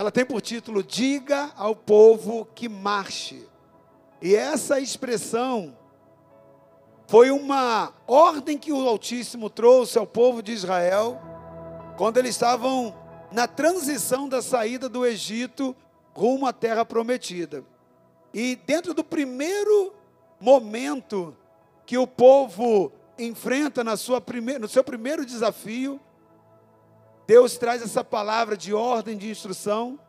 ela tem por título Diga ao povo que marche. E essa expressão foi uma ordem que o Altíssimo trouxe ao povo de Israel quando eles estavam na transição da saída do Egito rumo à terra prometida. E dentro do primeiro momento que o povo enfrenta na sua primeira, no seu primeiro desafio, Deus traz essa palavra de ordem, de instrução.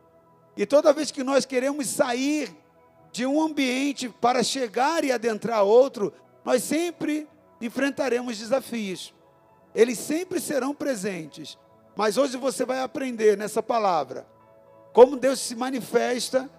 E toda vez que nós queremos sair de um ambiente para chegar e adentrar outro, nós sempre enfrentaremos desafios. Eles sempre serão presentes. Mas hoje você vai aprender nessa palavra como Deus se manifesta,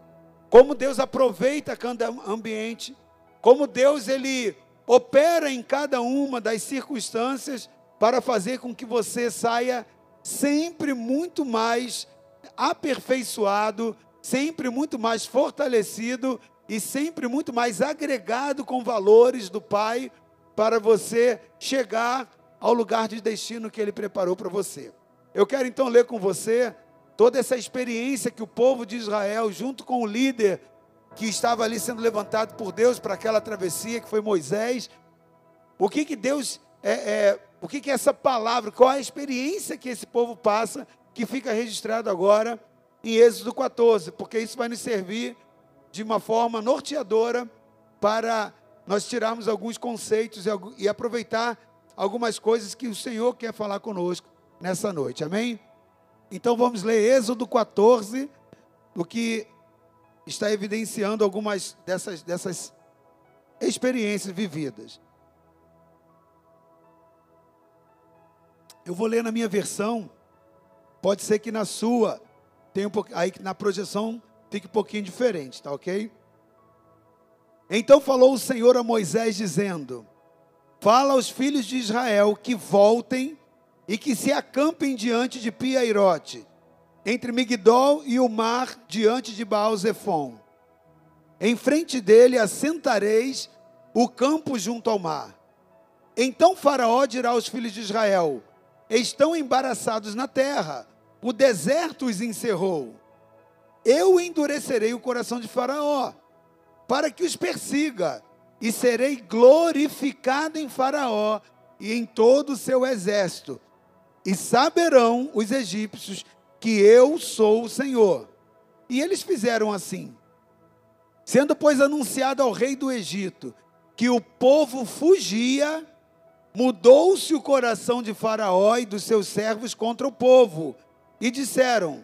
como Deus aproveita cada ambiente, como Deus ele opera em cada uma das circunstâncias para fazer com que você saia sempre muito mais aperfeiçoado, sempre muito mais fortalecido e sempre muito mais agregado com valores do Pai para você chegar ao lugar de destino que Ele preparou para você. Eu quero então ler com você toda essa experiência que o povo de Israel, junto com o líder que estava ali sendo levantado por Deus para aquela travessia, que foi Moisés, o que que Deus, é, é, o que que essa palavra, qual a experiência que esse povo passa, que fica registrado agora em Êxodo 14, porque isso vai nos servir de uma forma norteadora para nós tirarmos alguns conceitos e, aproveitar algumas coisas que o Senhor quer falar conosco nessa noite. Amém? Então vamos ler Êxodo 14, o que está evidenciando algumas dessas, dessas experiências vividas. Eu vou ler na minha versão, pode ser que na sua, tenha um aí na projeção fique um pouquinho diferente, tá ok? Então falou o Senhor a Moisés, dizendo: Fala aos filhos de Israel que voltem e que se acampem diante de Piairote, entre Migdol e o mar, diante de Baal-Zephon. Em frente dele assentareis o campo junto ao mar. Então Faraó dirá aos filhos de Israel: Estão embaraçados na terra, o deserto os encerrou eu endurecerei o coração de Faraó, para que os persiga, e serei glorificado em Faraó e em todo o seu exército. E saberão os egípcios que eu sou o Senhor. E eles fizeram assim. Sendo, pois, anunciado ao rei do Egito que o povo fugia, mudou-se o coração de Faraó e dos seus servos contra o povo, e disseram: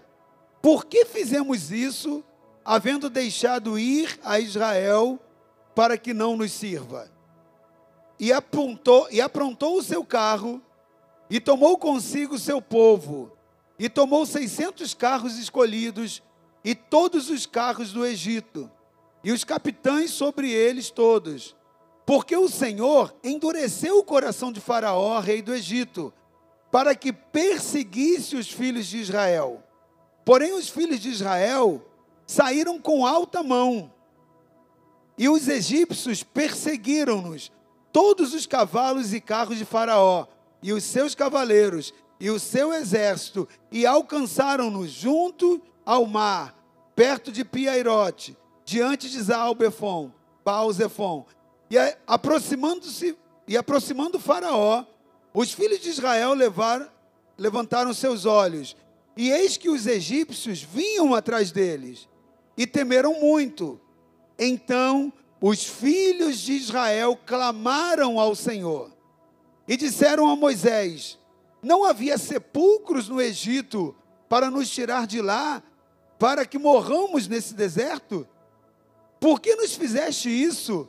por que fizemos isso, havendo deixado ir a Israel para que não nos sirva? E apontou e aprontou o seu carro e tomou consigo o seu povo e tomou seiscentos carros escolhidos e todos os carros do Egito e os capitães sobre eles todos, porque o Senhor endureceu o coração de Faraó, rei do Egito, para que perseguisse os filhos de Israel. Porém, os filhos de Israel saíram com alta mão, e os egípcios perseguiram-nos, todos os cavalos e carros de Faraó, e os seus cavaleiros, e o seu exército, e alcançaram-nos junto ao mar, perto de Piairote, diante de Zaalbefon, Baal-Zephon. E aproximando-se, e aproximando Faraó, os filhos de Israel levaram, levantaram seus olhos e eis que os egípcios vinham atrás deles e temeram muito. Então os filhos de Israel clamaram ao Senhor e disseram a Moisés: Não havia sepulcros no Egito para nos tirar de lá, para que morramos nesse deserto? Por que nos fizeste isso,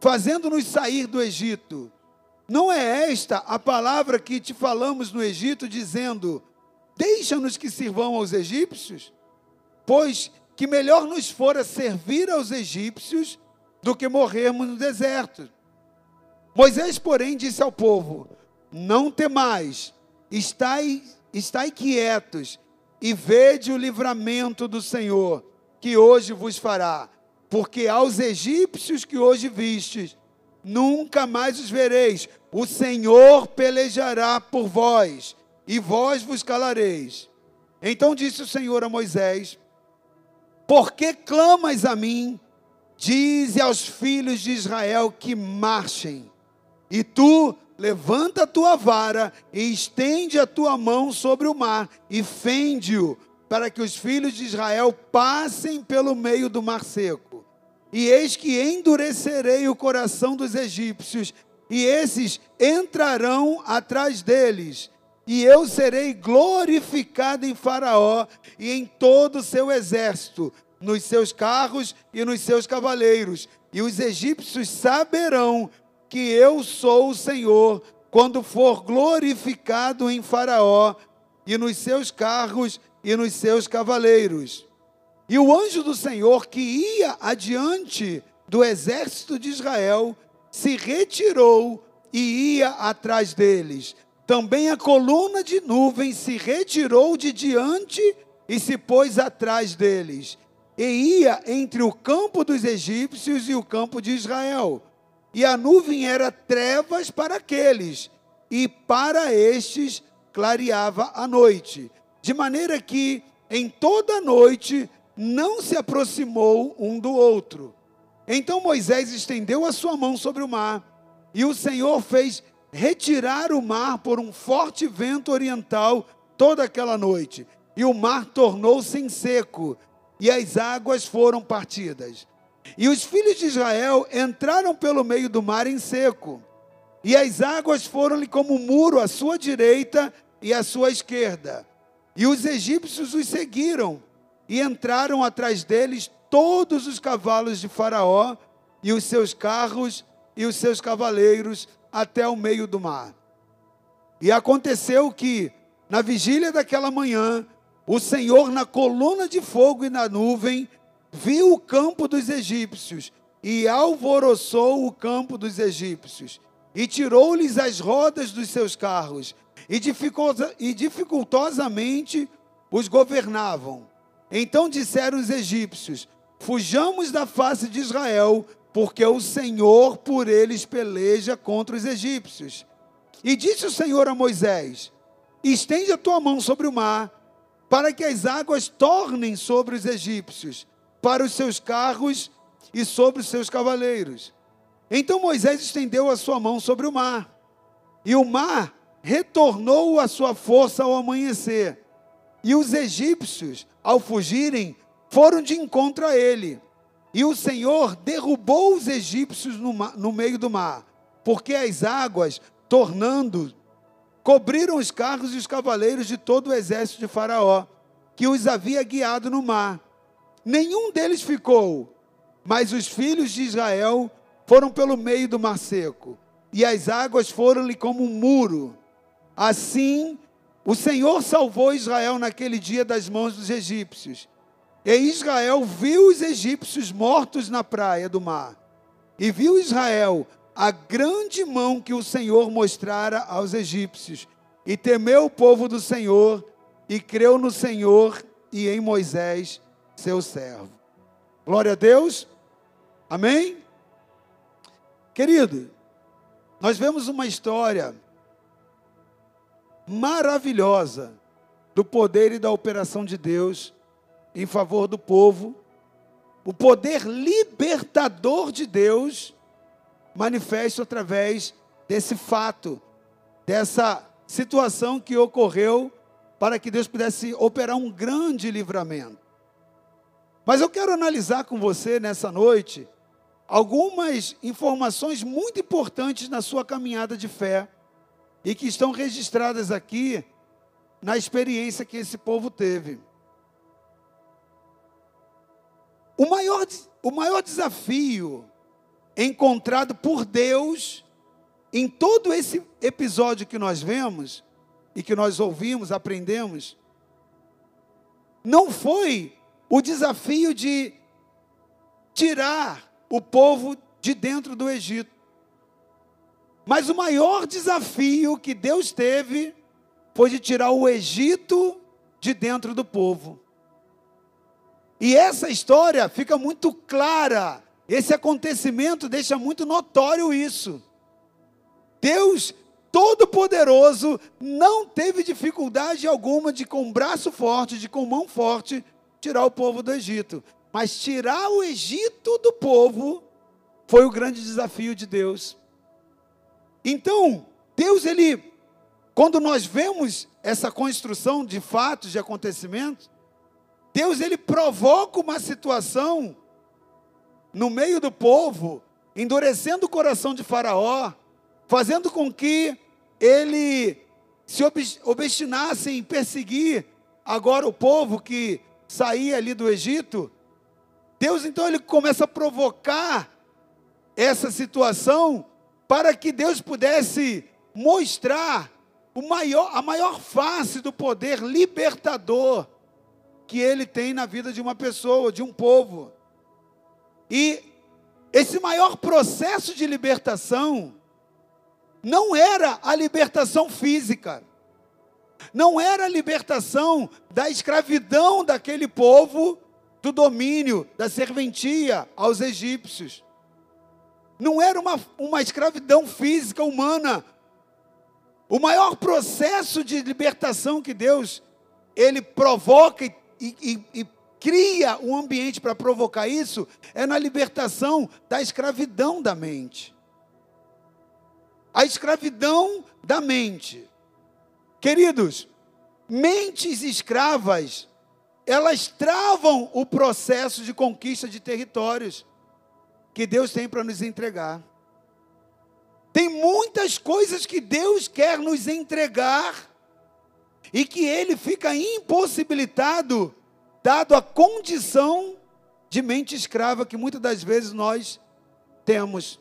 fazendo-nos sair do Egito? Não é esta a palavra que te falamos no Egito, dizendo: Deixa-nos que sirvam aos egípcios, pois que melhor nos fora servir aos egípcios do que morrermos no deserto. Moisés, porém, disse ao povo: Não temais, estai, estai quietos e vede o livramento do Senhor, que hoje vos fará. Porque aos egípcios que hoje vistes, nunca mais os vereis. O Senhor pelejará por vós e vós vos calareis. Então disse o Senhor a Moisés: Por que clamas a mim? Dize aos filhos de Israel que marchem. E tu levanta a tua vara e estende a tua mão sobre o mar e fende-o, para que os filhos de Israel passem pelo meio do mar seco. E eis que endurecerei o coração dos egípcios, e esses entrarão atrás deles. E eu serei glorificado em Faraó e em todo o seu exército, nos seus carros e nos seus cavaleiros. E os egípcios saberão que eu sou o Senhor, quando for glorificado em Faraó e nos seus carros e nos seus cavaleiros. E o anjo do Senhor que ia adiante do exército de Israel se retirou e ia atrás deles. Também a coluna de nuvem se retirou de diante e se pôs atrás deles. E ia entre o campo dos egípcios e o campo de Israel e a nuvem era trevas para aqueles, e para estes clareava a noite, de maneira que em toda a noite não se aproximou um do outro. Então Moisés estendeu a sua mão sobre o mar, e o Senhor fez retirar o mar por um forte vento oriental toda aquela noite, e o mar tornou-se em seco, e as águas foram partidas. E os filhos de Israel entraram pelo meio do mar em seco, e as águas foram-lhe como um muro à sua direita e à sua esquerda. E os egípcios os seguiram, e entraram atrás deles todos os cavalos de Faraó, e os seus carros e os seus cavaleiros até o meio do mar. E aconteceu que, na vigília daquela manhã, o Senhor, na coluna de fogo e na nuvem, viu o campo dos egípcios e alvoroçou o campo dos egípcios e tirou-lhes as rodas dos seus carros e, dificultosamente os governavam. Então disseram os egípcios: Fujamos da face de Israel, porque o Senhor por eles peleja contra os egípcios. E disse o Senhor a Moisés: Estende a tua mão sobre o mar, para que as águas tornem sobre os egípcios para os seus carros e sobre os seus cavaleiros. Então Moisés estendeu a sua mão sobre o mar, e o mar retornou a sua força ao amanhecer. E os egípcios, ao fugirem, foram de encontro a ele. E o Senhor derrubou os egípcios no, mar, no meio do mar, porque as águas, tornando, cobriram os carros e os cavaleiros de todo o exército de Faraó, que os havia guiado no mar nenhum deles ficou, mas os filhos de Israel foram pelo meio do mar seco, e as águas foram-lhe como um muro. Assim, o Senhor salvou Israel naquele dia das mãos dos egípcios. E Israel viu os egípcios mortos na praia do mar. E viu Israel a grande mão que o Senhor mostrara aos egípcios. E temeu o povo do Senhor, e creu no Senhor e em Moisés, seu servo. Glória a Deus. Amém? Querido, nós vemos uma história maravilhosa do poder e da operação de Deus em favor do povo, o poder libertador de Deus manifesto através desse fato, dessa situação que ocorreu para que Deus pudesse operar um grande livramento. Mas eu quero analisar com você nessa noite algumas informações muito importantes na sua caminhada de fé e que estão registradas aqui na experiência que esse povo teve. O maior, o maior desafio encontrado por Deus em todo esse episódio que nós vemos e que nós ouvimos, aprendemos, não foi o desafio de tirar o povo de dentro do Egito. Mas o maior desafio que Deus teve foi de tirar o Egito de dentro do povo. E essa história fica muito clara, esse acontecimento deixa muito notório isso. Deus Todo-Poderoso não teve dificuldade alguma de, com braço forte, de com mão forte, tirar o povo do Egito. Mas tirar o Egito do povo foi o grande desafio de Deus. Então, Deus, ele, quando nós vemos essa construção de fatos, de acontecimentos, Deus, ele provoca uma situação no meio do povo, endurecendo o coração de Faraó, fazendo com que ele se obstinasse em perseguir agora o povo que saía ali do Egito. Deus então ele começa a provocar essa situação para que Deus pudesse mostrar maior, a maior face do poder libertador que ele tem na vida de uma pessoa, de um povo. E esse maior processo de libertação não era a libertação física, não era a libertação da escravidão daquele povo do domínio, da serventia aos egípcios. Não era uma, uma escravidão física humana. O maior processo de libertação que Deus ele provoca e, e, e cria um ambiente para provocar isso é na libertação da escravidão da mente. A escravidão da mente. Queridos, mentes escravas, elas travam o processo de conquista de territórios que Deus tem para nos entregar. Tem muitas coisas que Deus quer nos entregar e que Ele fica impossibilitado, dado a condição de mente escrava que muitas das vezes nós temos.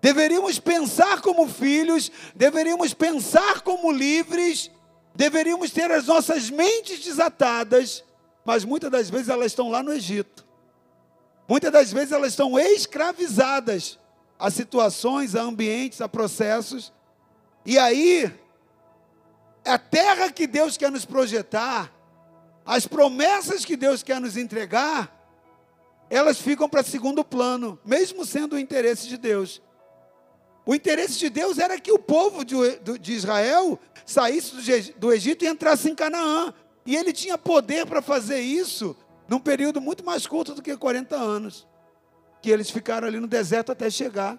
Deveríamos pensar como filhos, deveríamos pensar como livres, deveríamos ter as nossas mentes desatadas, mas muitas das vezes elas estão lá no Egito. Muitas das vezes elas estão escravizadas a situações, a ambientes, a processos. E aí, a terra que Deus quer nos projetar, as promessas que Deus quer nos entregar, elas ficam para segundo plano, mesmo sendo o interesse de Deus. O interesse de Deus era que o povo de, Israel saísse do Egito e entrasse em Canaã. E ele tinha poder para fazer isso num período muito mais curto do que 40 anos. Que eles ficaram ali no deserto até chegar,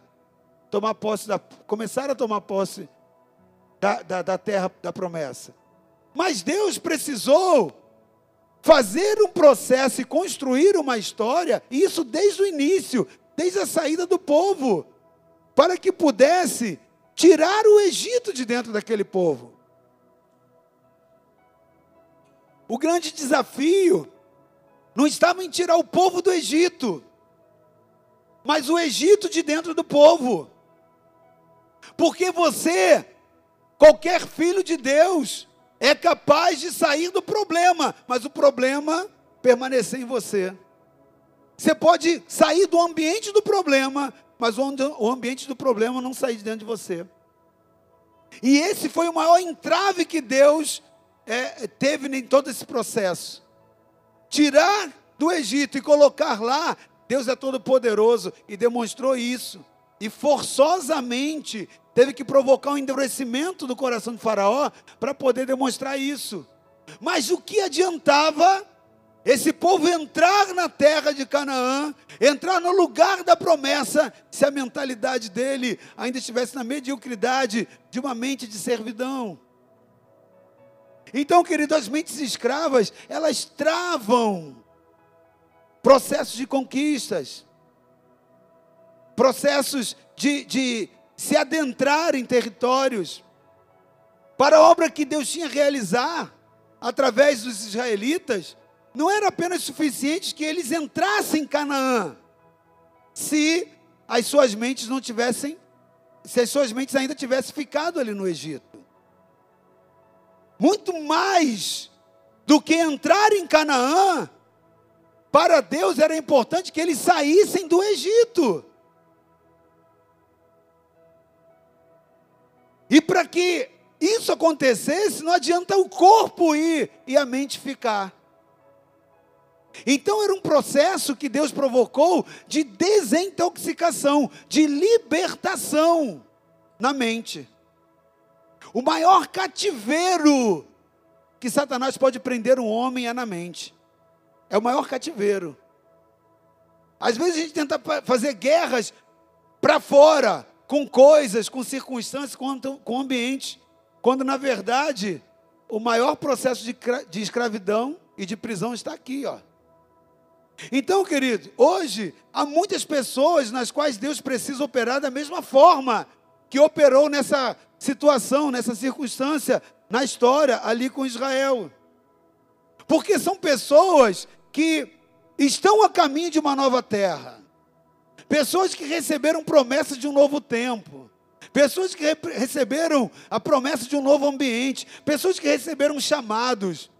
tomar posse da, começaram a tomar posse da, da, da terra da promessa. Mas Deus precisou fazer um processo e construir uma história, e isso desde o início, desde a saída do povo, para que pudesse tirar o Egito de dentro daquele povo. O grande desafio não estava em tirar o povo do Egito, mas o Egito de dentro do povo. Porque você, qualquer filho de Deus, é capaz de sair do problema, mas o problema permanecer em você. Você pode sair do ambiente do problema, mas o ambiente do problema não sair de dentro de você. E esse foi o maior entrave que Deus é, teve em todo esse processo tirar do Egito e colocar lá, Deus é todo poderoso e demonstrou isso. E forçosamente teve que provocar um endurecimento do coração de Faraó para poder demonstrar isso. Mas o que adiantava esse povo entrar na terra de Canaã, entrar no lugar da promessa, se a mentalidade dele ainda estivesse na mediocridade de uma mente de servidão? Então, querido, as mentes escravas, elas travam processos de conquistas, processos de, de se adentrar em territórios, para a obra que Deus tinha realizar através dos israelitas, não era apenas suficiente que eles entrassem em Canaã, se as suas mentes não tivessem, se as suas mentes ainda tivessem ficado ali no Egito muito mais do que entrar em Canaã, para Deus era importante que eles saíssem do Egito. E para que isso acontecesse, não adianta o corpo ir e a mente ficar. Então era um processo que Deus provocou de desintoxicação, de libertação na mente. O maior cativeiro que Satanás pode prender um homem é na mente. É o maior cativeiro. Às vezes a gente tenta fazer guerras para fora, com coisas, com circunstâncias, com, ambiente, quando na verdade o maior processo de, de escravidão e de prisão está aqui, ó. Então, querido, hoje há muitas pessoas nas quais Deus precisa operar da mesma forma que operou nessa situação, nessa circunstância, na história ali com Israel. Porque são pessoas que estão a caminho de uma nova terra. Pessoas que receberam promessa de um novo tempo. Pessoas que receberam a promessa de um novo ambiente. Pessoas que receberam chamados.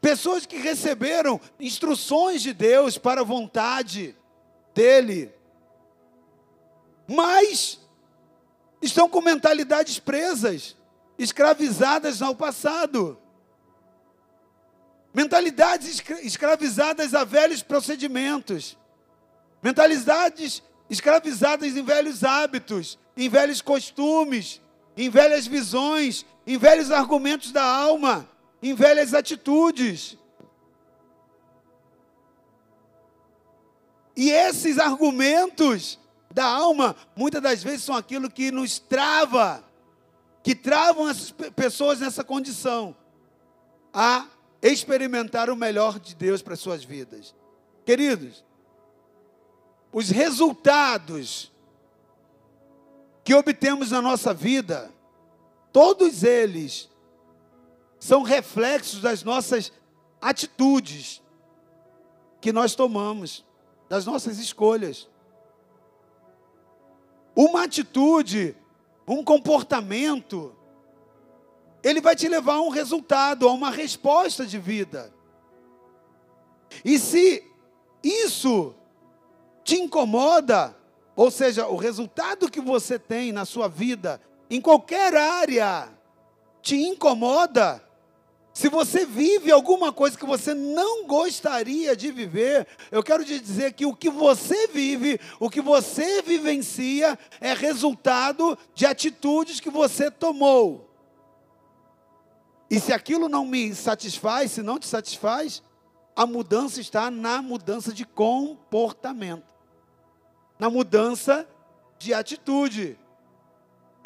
Pessoas que receberam instruções de Deus para a vontade dEle. Mas estão com mentalidades presas, escravizadas ao passado. Mentalidades escravizadas a velhos procedimentos. Mentalidades escravizadas em velhos hábitos, em velhos costumes, em velhas visões, em velhos argumentos da alma, em velhas atitudes. E esses argumentos da alma, muitas das vezes são aquilo que nos trava, que travam as pessoas nessa condição a experimentar o melhor de Deus para suas vidas. Queridos, os resultados que obtemos na nossa vida, todos eles são reflexos das nossas atitudes que nós tomamos, das nossas escolhas. Uma atitude, um comportamento, ele vai te levar a um resultado, a uma resposta de vida. E se isso te incomoda, ou seja, o resultado que você tem na sua vida, em qualquer área, te incomoda, se você vive alguma coisa que você não gostaria de viver, eu quero te dizer que o que você vive, o que você vivencia, é resultado de atitudes que você tomou. E se aquilo não me satisfaz, se não te satisfaz, a mudança está na mudança de comportamento na mudança de atitude.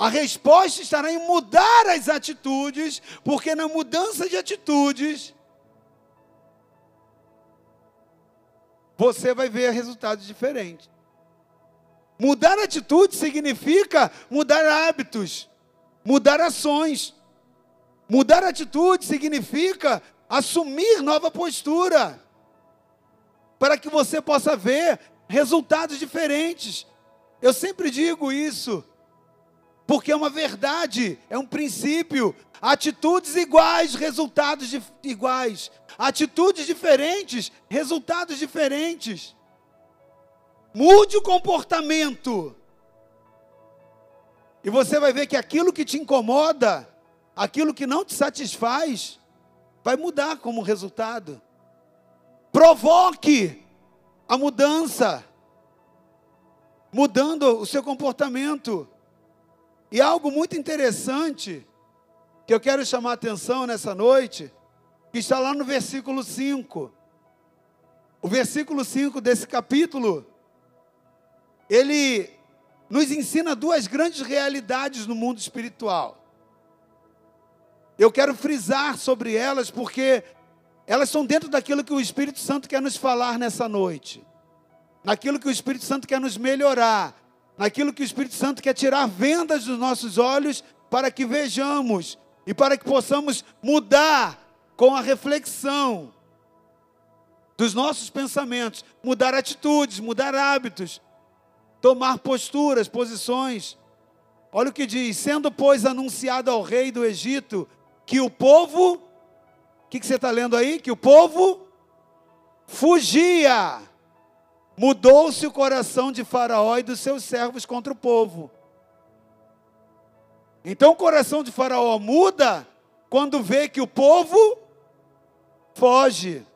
A resposta estará em mudar as atitudes, porque na mudança de atitudes você vai ver resultados diferentes. Mudar atitude significa mudar hábitos, mudar ações. Mudar atitude significa assumir nova postura, para que você possa ver resultados diferentes. Eu sempre digo isso, porque é uma verdade, é um princípio. Atitudes iguais, resultados iguais. Atitudes diferentes, resultados diferentes. Mude o comportamento. E você vai ver que aquilo que te incomoda, aquilo que não te satisfaz, vai mudar como resultado. Provoque a mudança, mudando o seu comportamento. E algo muito interessante que eu quero chamar a atenção nessa noite, que está lá no versículo 5. O versículo 5 desse capítulo, ele nos ensina duas grandes realidades no mundo espiritual. Eu quero frisar sobre elas porque elas são dentro daquilo que o Espírito Santo quer nos falar nessa noite, naquilo que o Espírito Santo quer nos melhorar, naquilo que o Espírito Santo quer tirar vendas dos nossos olhos para que vejamos e para que possamos mudar com a reflexão dos nossos pensamentos, mudar atitudes, mudar hábitos, tomar posturas, posições. Olha o que diz: sendo, pois, anunciado ao rei do Egito que o povo que, que você está lendo aí? Que o povo fugia. Mudou-se o coração de Faraó e dos seus servos contra o povo. Então o coração de Faraó muda quando vê que o povo foge.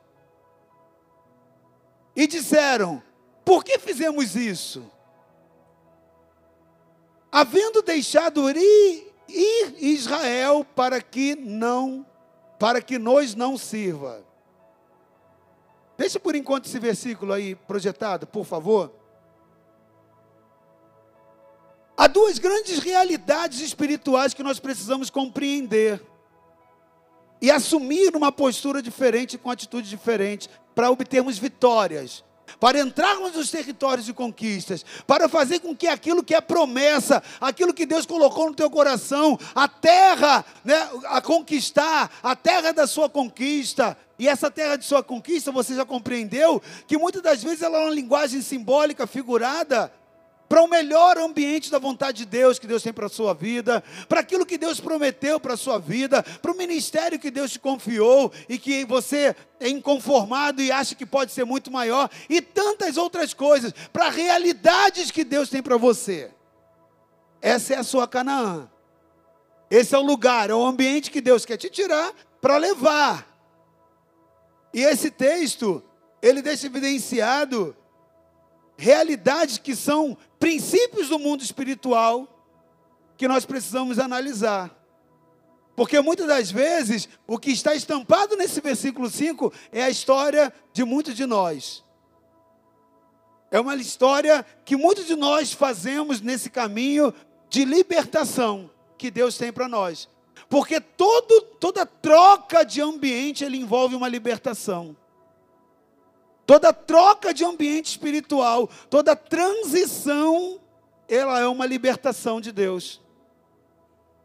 E disseram: Por que fizemos isso? Havendo deixado ir, ir Israel para que não para que nos não sirva. Deixa por enquanto esse versículo aí projetado, por favor. Há duas grandes realidades espirituais que nós precisamos compreender e assumir uma postura diferente, com atitude diferente, para obtermos vitórias, para entrarmos nos territórios de conquistas, para fazer com que aquilo que é promessa, aquilo que Deus colocou no teu coração, a terra né, a conquistar, a terra da sua conquista, e essa terra de sua conquista, você já compreendeu que muitas das vezes ela é uma linguagem simbólica, figurada, para o melhor ambiente da vontade de Deus que Deus tem para a sua vida, para aquilo que Deus prometeu para a sua vida, para o ministério que Deus te confiou e que você é inconformado e acha que pode ser muito maior, e tantas outras coisas, para realidades que Deus tem para você. Essa é a sua Canaã. Esse é o lugar, é o ambiente que Deus quer te tirar para levar. E esse texto, ele deixa evidenciado realidades que são princípios do mundo espiritual que nós precisamos analisar. Porque muitas das vezes o que está estampado nesse versículo 5 é a história de muitos de nós. É uma história que muitos de nós fazemos nesse caminho de libertação que Deus tem para nós. Porque todo, toda troca de ambiente ele envolve uma libertação. Toda troca de ambiente espiritual, toda transição, ela é uma libertação de Deus.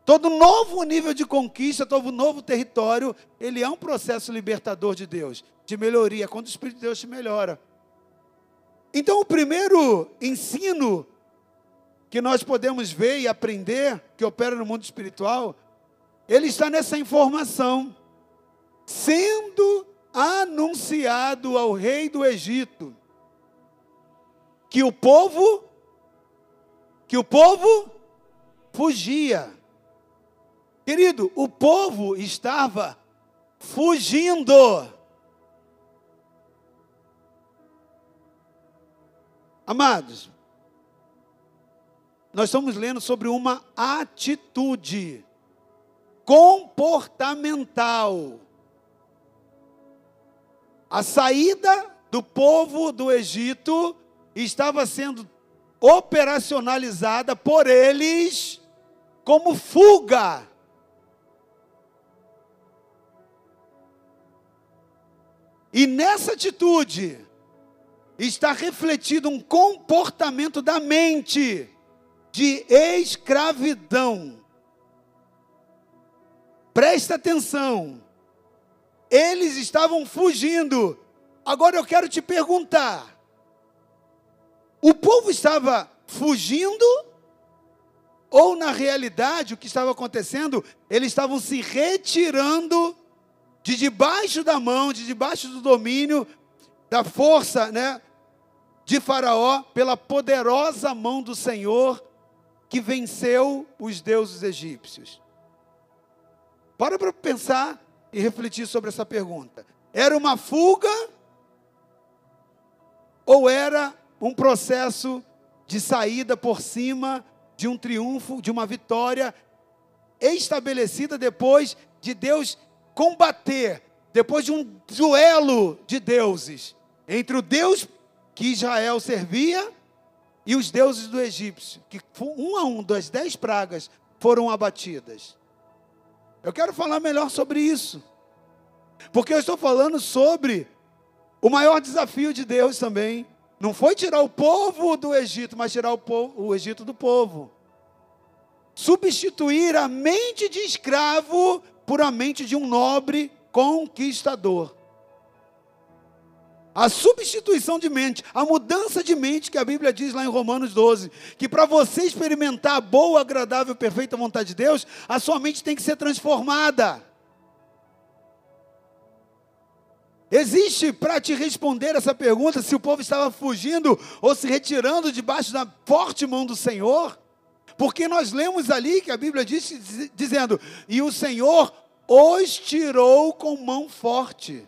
Todo novo nível de conquista, todo novo território, ele é um processo libertador de Deus, de melhoria, quando o Espírito de Deus te melhora. Então, o primeiro ensino que nós podemos ver e aprender, que opera no mundo espiritual, ele está nessa informação. Sendo anunciado ao rei do Egito que o povo que o povo fugia. Querido, o povo estava fugindo. Amados, nós estamos lendo sobre uma atitude comportamental a saída do povo do Egito estava sendo operacionalizada por eles como fuga. E nessa atitude está refletido um comportamento da mente de escravidão. Presta atenção. Eles estavam fugindo. Agora eu quero te perguntar: o povo estava fugindo? Ou na realidade o que estava acontecendo, eles estavam se retirando de debaixo da mão, de debaixo do domínio, da força, né, de Faraó, pela poderosa mão do Senhor que venceu os deuses egípcios. Para para pensar e refletir sobre essa pergunta. Era uma fuga ou era um processo de saída por cima de um triunfo, de uma vitória estabelecida depois de Deus combater, depois de um duelo de deuses entre o Deus que Israel servia e os deuses do egípcio, que um a um das dez pragas foram abatidas. Eu quero falar melhor sobre isso. Porque eu estou falando sobre o maior desafio de Deus também. Não foi tirar o povo do Egito, mas tirar o, povo, o Egito do povo. Substituir a mente de escravo por a mente de um nobre conquistador. A substituição de mente, a mudança de mente que a Bíblia diz lá em Romanos 12, que para você experimentar a boa, agradável, perfeita vontade de Deus, a sua mente tem que ser transformada. Existe para te responder essa pergunta se o povo estava fugindo ou se retirando debaixo da forte mão do Senhor? Porque nós lemos ali que a Bíblia diz dizendo: "E o Senhor os tirou com mão forte".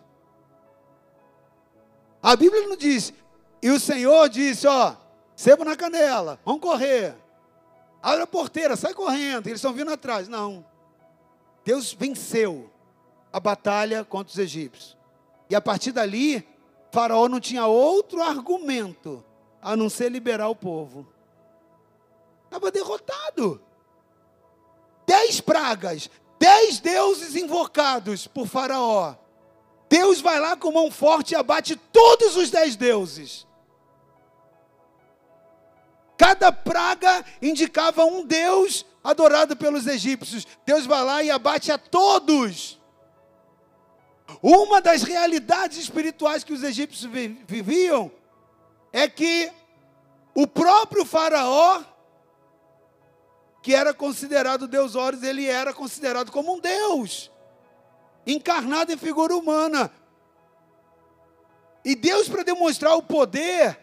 A Bíblia não diz: "E o Senhor disse, ó, sebo na canela, vamos correr. Abre a porteira, sai correndo, eles estão vindo atrás". Não. Deus venceu a batalha contra os egípcios. E a partir dali, Faraó não tinha outro argumento a não ser liberar o povo. Estava derrotado. Dez pragas, dez deuses invocados por Faraó. Deus vai lá com mão forte e abate todos os dez deuses. Cada praga indicava um Deus adorado pelos egípcios. Deus vai lá e abate a todos. Uma das realidades espirituais que os egípcios viviam é que o próprio Faraó, que era considerado Deus Horus, ele era considerado como um Deus, encarnado em figura humana. E Deus, para demonstrar o poder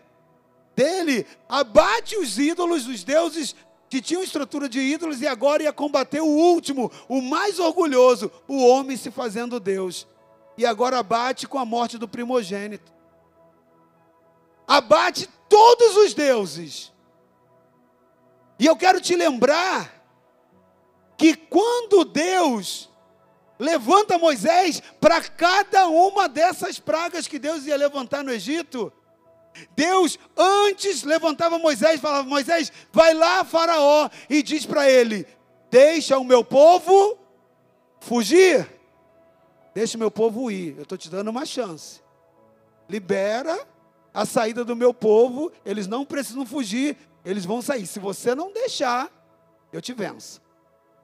dele, abate os ídolos, os deuses que tinham estrutura de ídolos, e agora ia combater o último, o mais orgulhoso, o homem se fazendo Deus. E agora abate com a morte do primogênito. Abate todos os deuses. E eu quero te lembrar que quando Deus levanta Moisés para cada uma dessas pragas que Deus ia levantar no Egito, Deus antes levantava Moisés e falava: Moisés, vai lá, Faraó, e diz para ele: Deixa o meu povo fugir. Deixa o meu povo ir. Eu estou te dando uma chance. Libera a saída do meu povo. Eles não precisam fugir. Eles vão sair. Se você não deixar, eu te venço.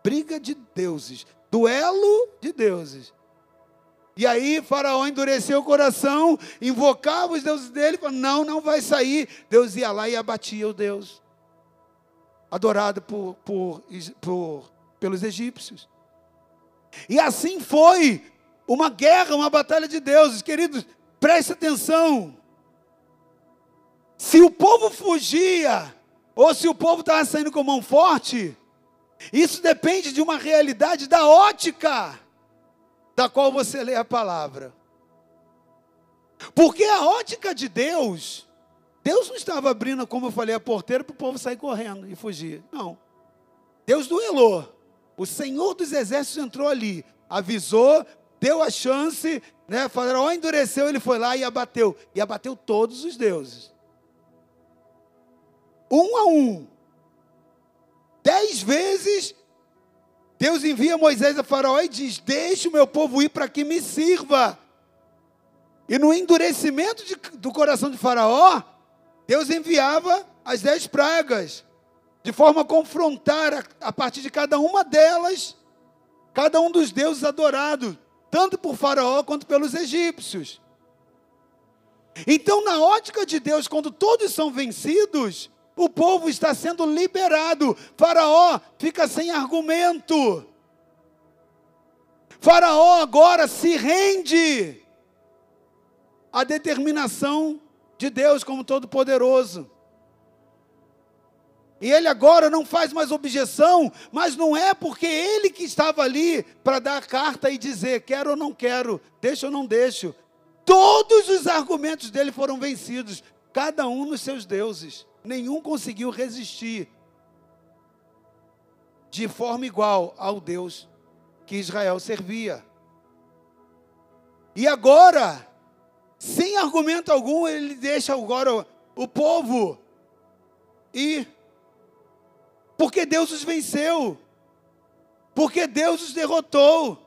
Briga de deuses. Duelo de deuses. E aí Faraó endureceu o coração, invocava os deuses dele, falou, não, não vai sair. Deus ia lá e abatia o Deus, adorado por, por, por, pelos egípcios. E assim foi uma guerra, uma batalha de deuses. Queridos, preste atenção. Se o povo fugia, ou se o povo estava saindo com mão forte, isso depende de uma realidade da ótica da qual você lê a palavra. Porque a ótica de Deus, Deus não estava abrindo, como eu falei, a porteira para o povo sair correndo e fugir. Não. Deus duelou. O Senhor dos Exércitos entrou ali, avisou, deu a chance, né? Faraó endureceu, ele foi lá e abateu. E abateu todos os deuses. Um a um. Dez vezes Deus envia Moisés a Faraó e diz: Deixe o meu povo ir para que me sirva. E no endurecimento de, do coração de Faraó, Deus enviava as dez pragas, de forma a confrontar a, a partir de cada uma delas, cada um dos deuses adorados, tanto por Faraó quanto pelos egípcios. Então, na ótica de Deus, quando todos são vencidos, o povo está sendo liberado. Faraó fica sem argumento. Faraó agora se rende à determinação de Deus como Todo-Poderoso. E ele agora não faz mais objeção, mas não é porque ele que estava ali para dar a carta e dizer quero ou não quero, deixo ou não deixo. Todos os argumentos dele foram vencidos, cada um nos seus deuses nenhum conseguiu resistir de forma igual ao Deus que Israel servia. E agora, sem argumento algum, ele deixa agora o povo ir. Porque Deus os venceu. Porque Deus os derrotou.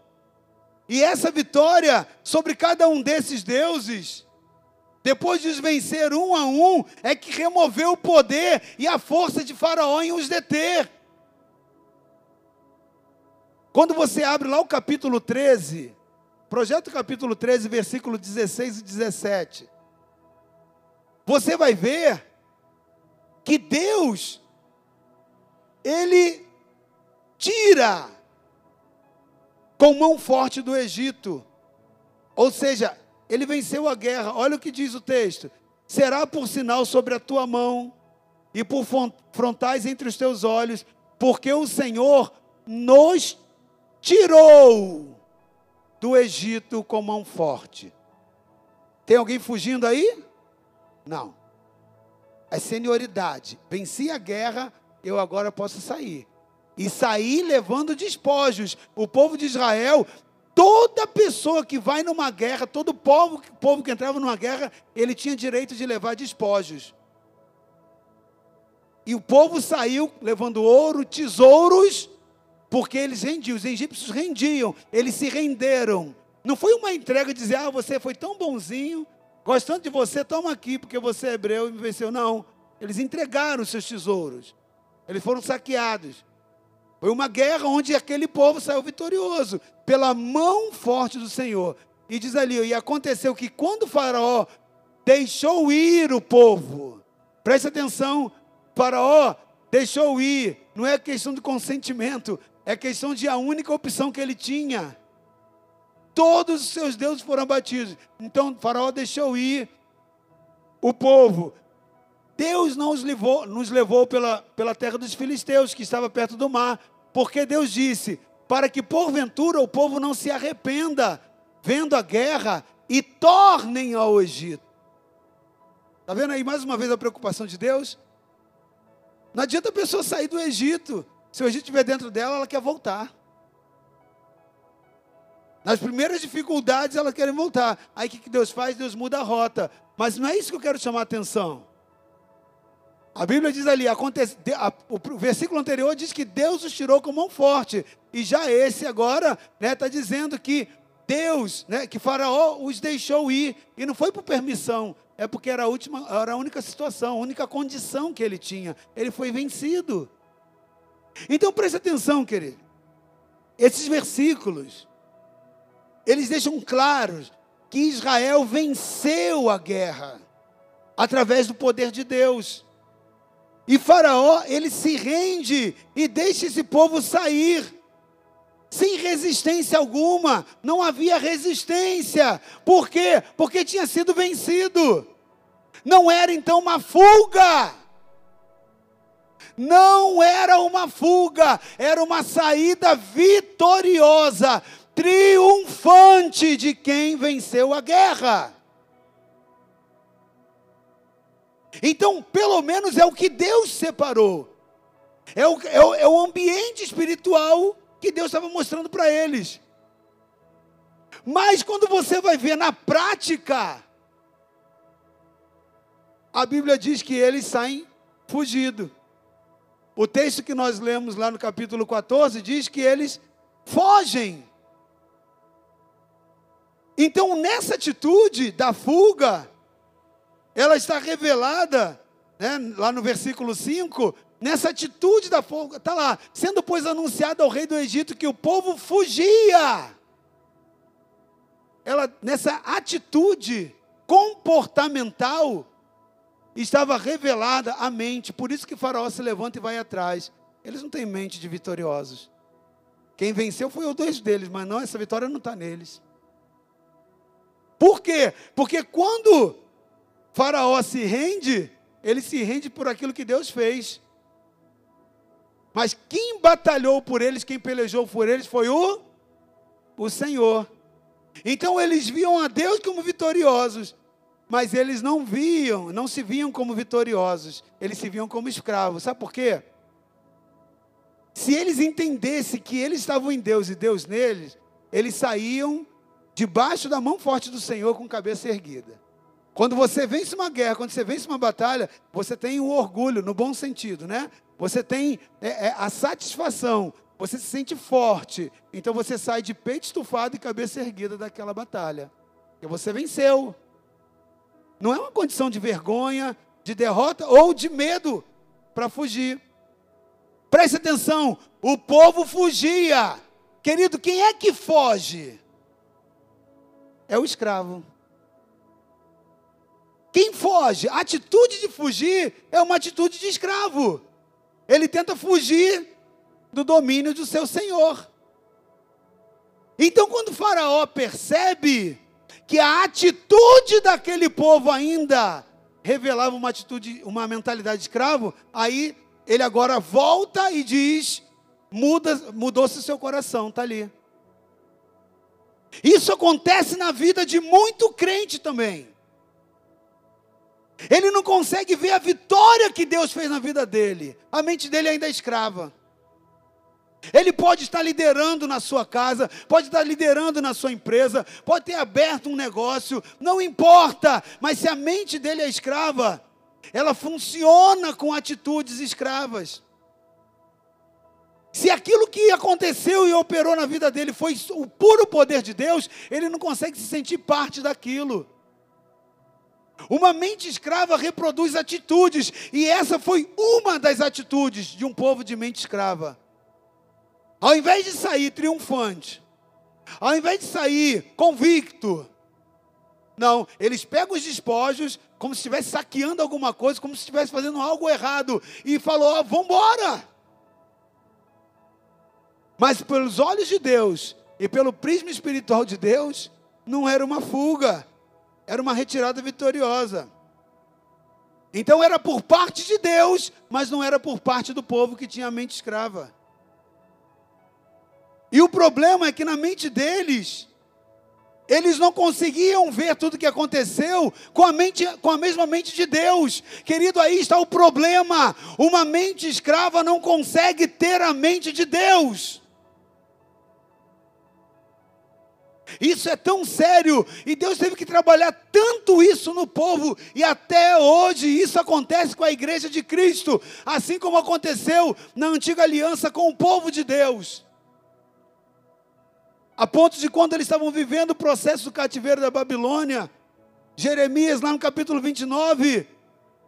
E essa vitória sobre cada um desses deuses depois de os vencer um a um, é que removeu o poder e a força de Faraó em os deter. Quando você abre lá o capítulo 13, projeto capítulo 13, versículo 16 e 17, você vai ver que Deus, Ele tira com mão forte do Egito, ou seja, ele venceu a guerra. Olha o que diz o texto: será por sinal sobre a tua mão e por frontais entre os teus olhos, porque o Senhor nos tirou do Egito com mão forte. Tem alguém fugindo aí? Não. É senioridade. Venci a guerra, eu agora posso sair. E sair levando despojos. O povo de Israel toda pessoa que vai numa guerra, todo povo, povo que entrava numa guerra, ele tinha direito de levar despojos. E o povo saiu levando ouro, tesouros, porque eles rendiam, os egípcios rendiam, eles se renderam. Não foi uma entrega de dizer, ah, você foi tão bonzinho, gostando de você, toma aqui, porque você é hebreu e me venceu. Não. Eles entregaram seus tesouros. Eles foram saqueados. Foi uma guerra onde aquele povo saiu vitorioso, pela mão forte do Senhor. E diz ali, e aconteceu que quando o faraó deixou ir o povo, preste atenção, faraó deixou ir, não é questão de consentimento, é questão de a única opção que ele tinha. Todos os seus deuses foram abatidos. Então, faraó deixou ir o povo. Deus não nos levou, nos levou pela, pela terra dos filisteus, que estava perto do mar, porque Deus disse: para que porventura o povo não se arrependa, vendo a guerra, e tornem ao Egito. Está vendo aí mais uma vez a preocupação de Deus? Não adianta a pessoa sair do Egito, se o Egito estiver dentro dela, ela quer voltar. Nas primeiras dificuldades, ela quer voltar. Aí o que Deus faz? Deus muda a rota. Mas não é isso que eu quero chamar a atenção. A Bíblia diz ali, acontece, a, o versículo anterior diz que Deus os tirou com mão forte. E já esse agora está né, tá dizendo que Deus, né, que Faraó os deixou ir. E não foi por permissão, é porque era a, última, era a única situação, a única condição que ele tinha. Ele foi vencido. Então preste atenção, querido. Esses versículos, eles deixam claros que Israel venceu a guerra através do poder de Deus. E Faraó, ele se rende e deixa esse povo sair. Sem resistência alguma, não havia resistência. Por quê? Porque tinha sido vencido. Não era então uma fuga. Não era uma fuga, era uma saída vitoriosa, triunfante de quem venceu a guerra. Então, pelo menos é o que Deus separou. É o, é o, é o ambiente espiritual que Deus estava mostrando para eles. Mas quando você vai ver na prática, a Bíblia diz que eles saem fugido. O texto que nós lemos lá no capítulo 14 diz que eles fogem. Então, nessa atitude da fuga, ela está revelada, né, lá no versículo 5, nessa atitude da fuga, está lá, sendo pois anunciado ao rei do Egito que o povo fugia. Ela, nessa atitude comportamental, estava revelada a mente, por isso que Faraó se levanta e vai atrás. Eles não têm mente de vitoriosos. Quem venceu foi o dois deles, mas não, essa vitória não está neles. Por quê? Porque quando Faraó se rende, ele se rende por aquilo que Deus fez. Mas quem batalhou por eles, quem pelejou por eles foi o o Senhor. Então eles viam a Deus como vitoriosos, mas eles não viam, não se viam como vitoriosos, eles se viam como escravos. Sabe por quê? Se eles entendessem que eles estavam em Deus e Deus neles, eles saíam debaixo da mão forte do Senhor com cabeça erguida. Quando você vence uma guerra, quando você vence uma batalha, você tem o orgulho, no bom sentido, né? Você tem é, é, a satisfação, você se sente forte. Então você sai de peito estufado e cabeça erguida daquela batalha. Porque você venceu. Não é uma condição de vergonha, de derrota ou de medo para fugir. Preste atenção, o povo fugia. Querido, quem é que foge? É o escravo. Quem foge? A atitude de fugir é uma atitude de escravo. Ele tenta fugir do domínio do seu senhor. Então, quando Faraó percebe que a atitude daquele povo ainda revelava uma atitude, uma mentalidade de escravo, aí ele agora volta e diz: muda, mudou-se o seu coração, está ali. Isso acontece na vida de muito crente também. Ele não consegue ver a vitória que Deus fez na vida dele. A mente dele ainda é escrava. Ele pode estar liderando na sua casa, pode estar liderando na sua empresa, pode ter aberto um negócio, não importa, mas se a mente dele é escrava, ela funciona com atitudes escravas. Se aquilo que aconteceu e operou na vida dele foi o puro poder de Deus, ele não consegue se sentir parte daquilo. Uma mente escrava reproduz atitudes, e essa foi uma das atitudes de um povo de mente escrava. Ao invés de sair triunfante, ao invés de sair convicto, não, eles pegam os despojos como se estivesse saqueando alguma coisa, como se estivesse fazendo algo errado, e falou: oh, vamos embora. Mas pelos olhos de Deus e pelo prisma espiritual de Deus, não era uma fuga, era uma retirada vitoriosa. Então era por parte de Deus, mas não era por parte do povo que tinha a mente escrava. E o problema é que na mente deles, eles não conseguiam ver tudo o que aconteceu com a, mente, com a mesma mente de Deus. Querido, aí está o problema. Uma mente escrava não consegue ter a mente de Deus. Isso é tão sério e Deus teve que trabalhar tanto isso no povo e até hoje isso acontece com a igreja de Cristo, assim como aconteceu na antiga aliança com o povo de Deus. A ponto de quando eles estavam vivendo o processo do cativeiro da Babilônia, Jeremias, lá no capítulo 29,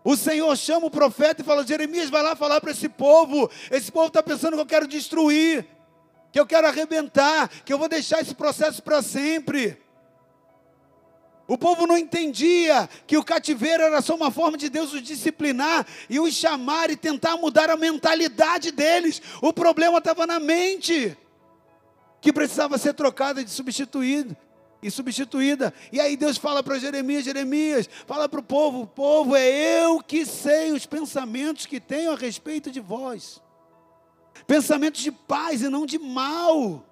o Senhor chama o profeta e fala: Jeremias, vai lá falar para esse povo. Esse povo está pensando que eu quero destruir que eu quero arrebentar, que eu vou deixar esse processo para sempre. O povo não entendia que o cativeiro era só uma forma de Deus os disciplinar e os chamar e tentar mudar a mentalidade deles. O problema estava na mente, que precisava ser trocada de substituído e substituída. E aí Deus fala para Jeremias, Jeremias, fala para o povo, povo é eu que sei os pensamentos que tenho a respeito de vós pensamentos de paz e não de mal.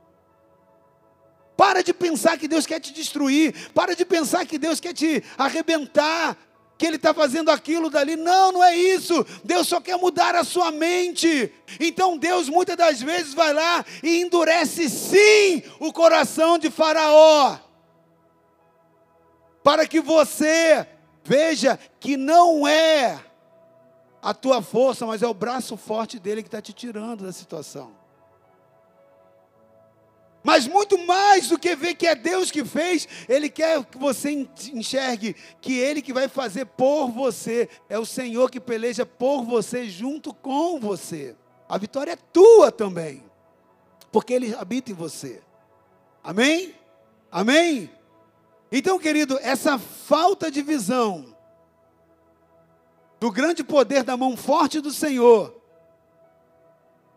Para de pensar que Deus quer te destruir, para de pensar que Deus quer te arrebentar, que Ele está fazendo aquilo dali. Não, não é isso. Deus só quer mudar a sua mente. Então Deus muitas das vezes vai lá e endurece sim o coração de Faraó, para que você veja que não é a tua força, mas é o braço forte dele que está te tirando da situação. Mas muito mais do que ver que é Deus que fez, Ele quer que você enxergue que Ele que vai fazer por você, é o Senhor que peleja por você, junto com você. A vitória é tua também, porque Ele habita em você. Amém? Amém? Então, querido, essa falta de visão do grande poder da mão forte do Senhor,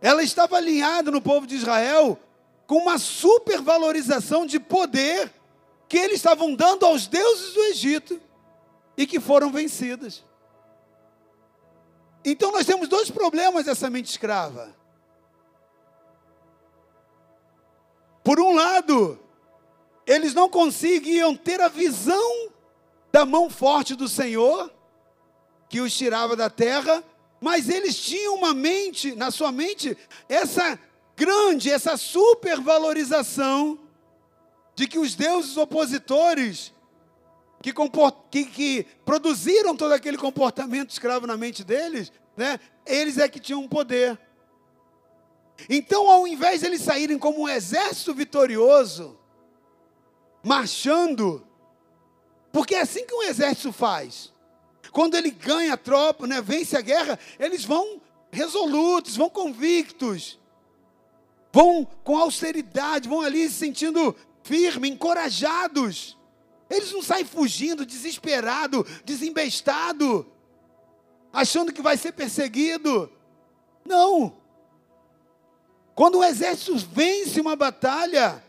ela estava alinhada no povo de Israel com uma supervalorização de poder que eles estavam dando aos deuses do Egito e que foram vencidas. Então nós temos dois problemas dessa mente escrava. Por um lado, eles não conseguiam ter a visão da mão forte do Senhor, que os tirava da terra, mas eles tinham uma mente, na sua mente, essa grande, essa supervalorização de que os deuses opositores que, que, que, produziram todo aquele comportamento escravo na mente deles, né, eles é que tinham poder. Então, ao invés de eles saírem como um exército vitorioso, marchando, porque é assim que um exército faz. Quando ele ganha a tropa, né, vence a guerra, eles vão resolutos, vão convictos, vão com austeridade, vão ali se sentindo firmes, encorajados. Eles não saem fugindo, desesperado, desembestado, achando que vai ser perseguido. Não. Quando o exército vence uma batalha,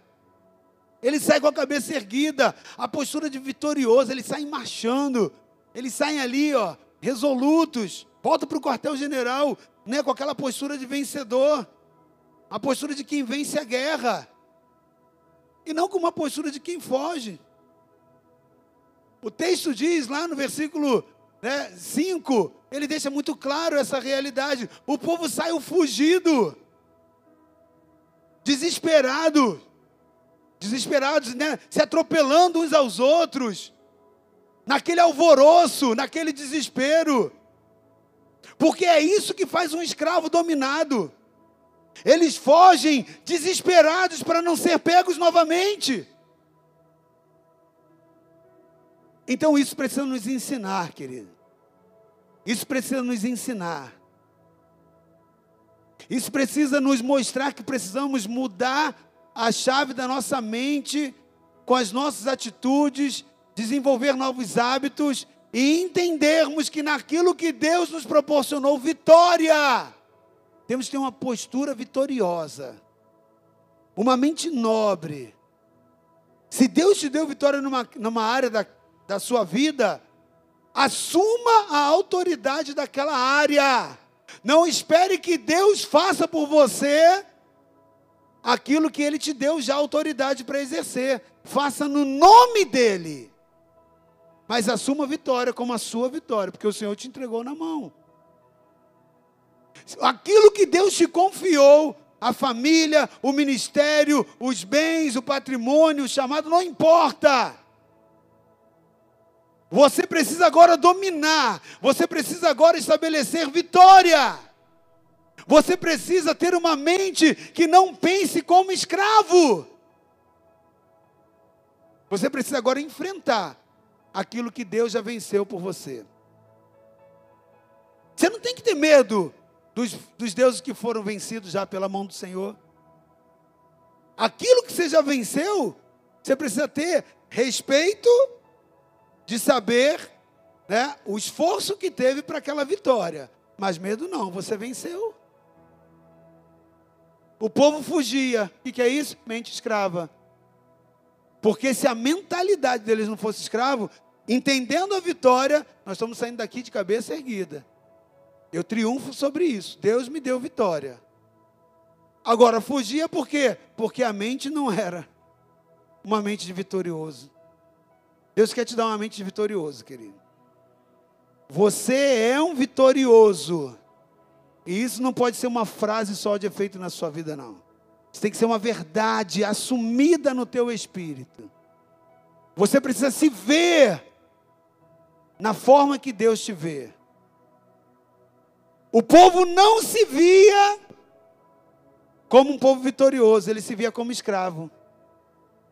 ele sai com a cabeça erguida, a postura de vitorioso, ele sai marchando, eles saem ali, ó, resolutos, voltam para o quartel-general, né, com aquela postura de vencedor, a postura de quem vence a guerra, e não com uma postura de quem foge. O texto diz lá no versículo 5, né, ele deixa muito claro essa realidade. O povo saiu fugido. desesperados, desesperados, né? Se atropelando uns aos outros, naquele alvoroço, naquele desespero. Porque é isso que faz um escravo dominado. Eles fogem desesperados para não ser pegos novamente. Então isso precisa nos ensinar, querido. Isso precisa nos ensinar. Isso precisa nos mostrar que precisamos mudar a chave da nossa mente com as nossas atitudes, desenvolver novos hábitos e entendermos que naquilo que Deus nos proporcionou vitória, temos que ter uma postura vitoriosa, uma mente nobre. Se Deus te deu vitória numa, numa área da, da sua vida, assuma a autoridade daquela área. Não espere que Deus faça por você aquilo que Ele te deu já autoridade para exercer. Faça no nome dEle. Mas assuma a vitória como a sua vitória, porque o Senhor te entregou na mão. Aquilo que Deus te confiou, a família, o ministério, os bens, o patrimônio, o chamado, não importa. Você precisa agora dominar, você precisa agora estabelecer vitória. Você precisa ter uma mente que não pense como escravo. Você precisa agora enfrentar aquilo que Deus já venceu por você. Você não tem que ter medo dos, dos deuses que foram vencidos já pela mão do Senhor. Aquilo que você já venceu, você precisa ter respeito de saber né, o esforço que teve para aquela vitória. Mas medo não, você venceu. O povo fugia. O que é isso? Mente escrava. Porque se a mentalidade deles não fosse escravo, entendendo a vitória, nós estamos saindo daqui de cabeça erguida. Eu triunfo sobre isso. Deus me deu vitória. Agora, fugia por quê? Porque a mente não era uma mente de vitorioso. Deus quer te dar uma mente de vitorioso, querido. Você é um vitorioso. E isso não pode ser uma frase só de efeito na sua vida, não. Isso tem que ser uma verdade assumida no teu espírito. Você precisa se ver na forma que Deus te vê. O povo não se via como um povo vitorioso, ele se via como escravo.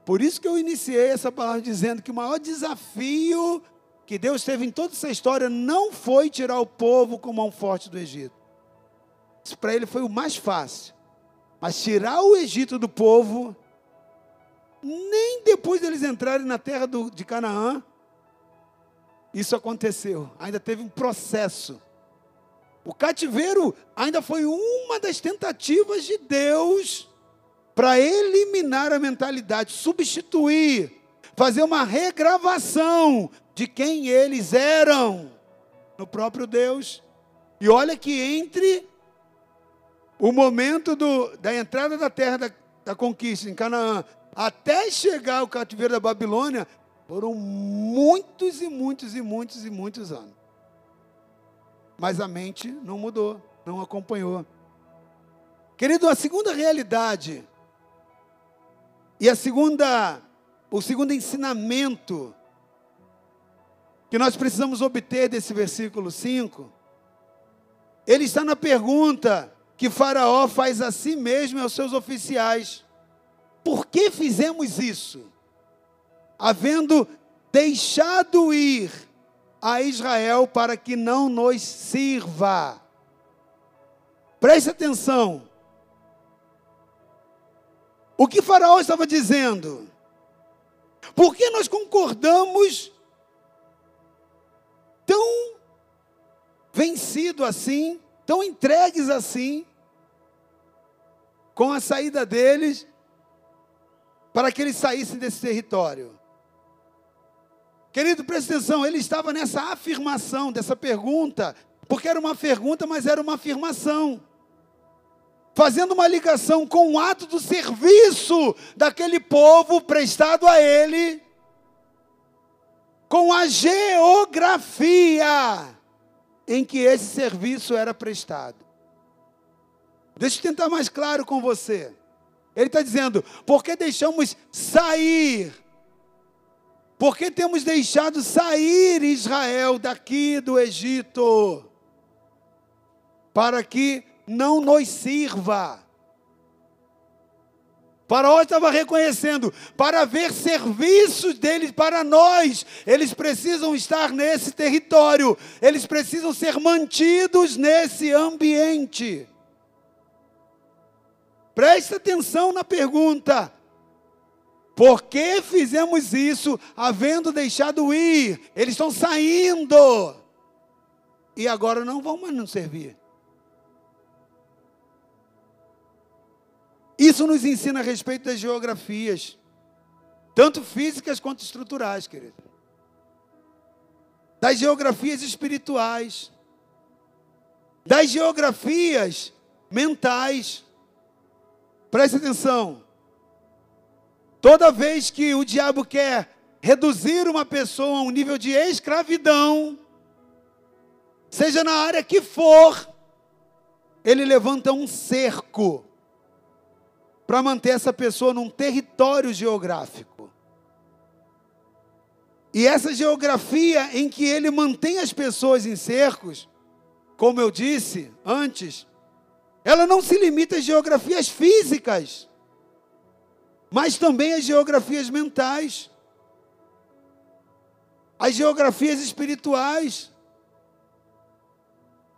Por isso que eu iniciei essa palavra dizendo que o maior desafio que Deus teve em toda essa história não foi tirar o povo com mão forte do Egito. Isso para ele foi o mais fácil. Mas tirar o Egito do povo, nem depois deles entrarem na terra do, de Canaã, isso aconteceu. Ainda teve um processo. O cativeiro ainda foi uma das tentativas de Deus para eliminar a mentalidade, substituir, fazer uma regravação de quem eles eram no próprio Deus. E olha que entre o momento do, da entrada da terra da, da conquista em Canaã até chegar ao cativeiro da Babilônia, foram muitos e muitos e muitos e muitos anos. Mas a mente não mudou, não acompanhou. Querido, a segunda realidade e a segunda, o segundo ensinamento que nós precisamos obter desse versículo 5, ele está na pergunta que Faraó faz a si mesmo e aos seus oficiais: Por que fizemos isso? Havendo deixado ir a Israel para que não nos sirva. Preste atenção. O que Faraó estava dizendo? Por que nós concordamos tão vencido assim, tão entregues assim, com a saída deles, para que eles saíssem desse território? Querido, presta atenção, ele estava nessa afirmação, dessa pergunta, porque era uma pergunta, mas era uma afirmação fazendo uma ligação com o ato do serviço daquele povo prestado a ele, com a geografia em que esse serviço era prestado. Deixa eu tentar mais claro com você. Ele está dizendo: porque deixamos sair, porque temos deixado sair Israel daqui do Egito, para que não nos sirva. Faraó estava reconhecendo, para ver serviços deles para nós, eles precisam estar nesse território, eles precisam ser mantidos nesse ambiente. Preste atenção na pergunta: por que fizemos isso havendo deixado ir? Eles estão saindo e agora não vão mais nos servir. Isso nos ensina a respeito das geografias, tanto físicas quanto estruturais, querido. Das geografias espirituais, das geografias mentais. Preste atenção. Toda vez que o diabo quer reduzir uma pessoa a um nível de escravidão, seja na área que for, ele levanta um cerco para manter essa pessoa num território geográfico. E essa geografia em que ele mantém as pessoas em cercos, como eu disse antes, ela não se limita às geografias físicas, mas também às geografias mentais, às geografias espirituais,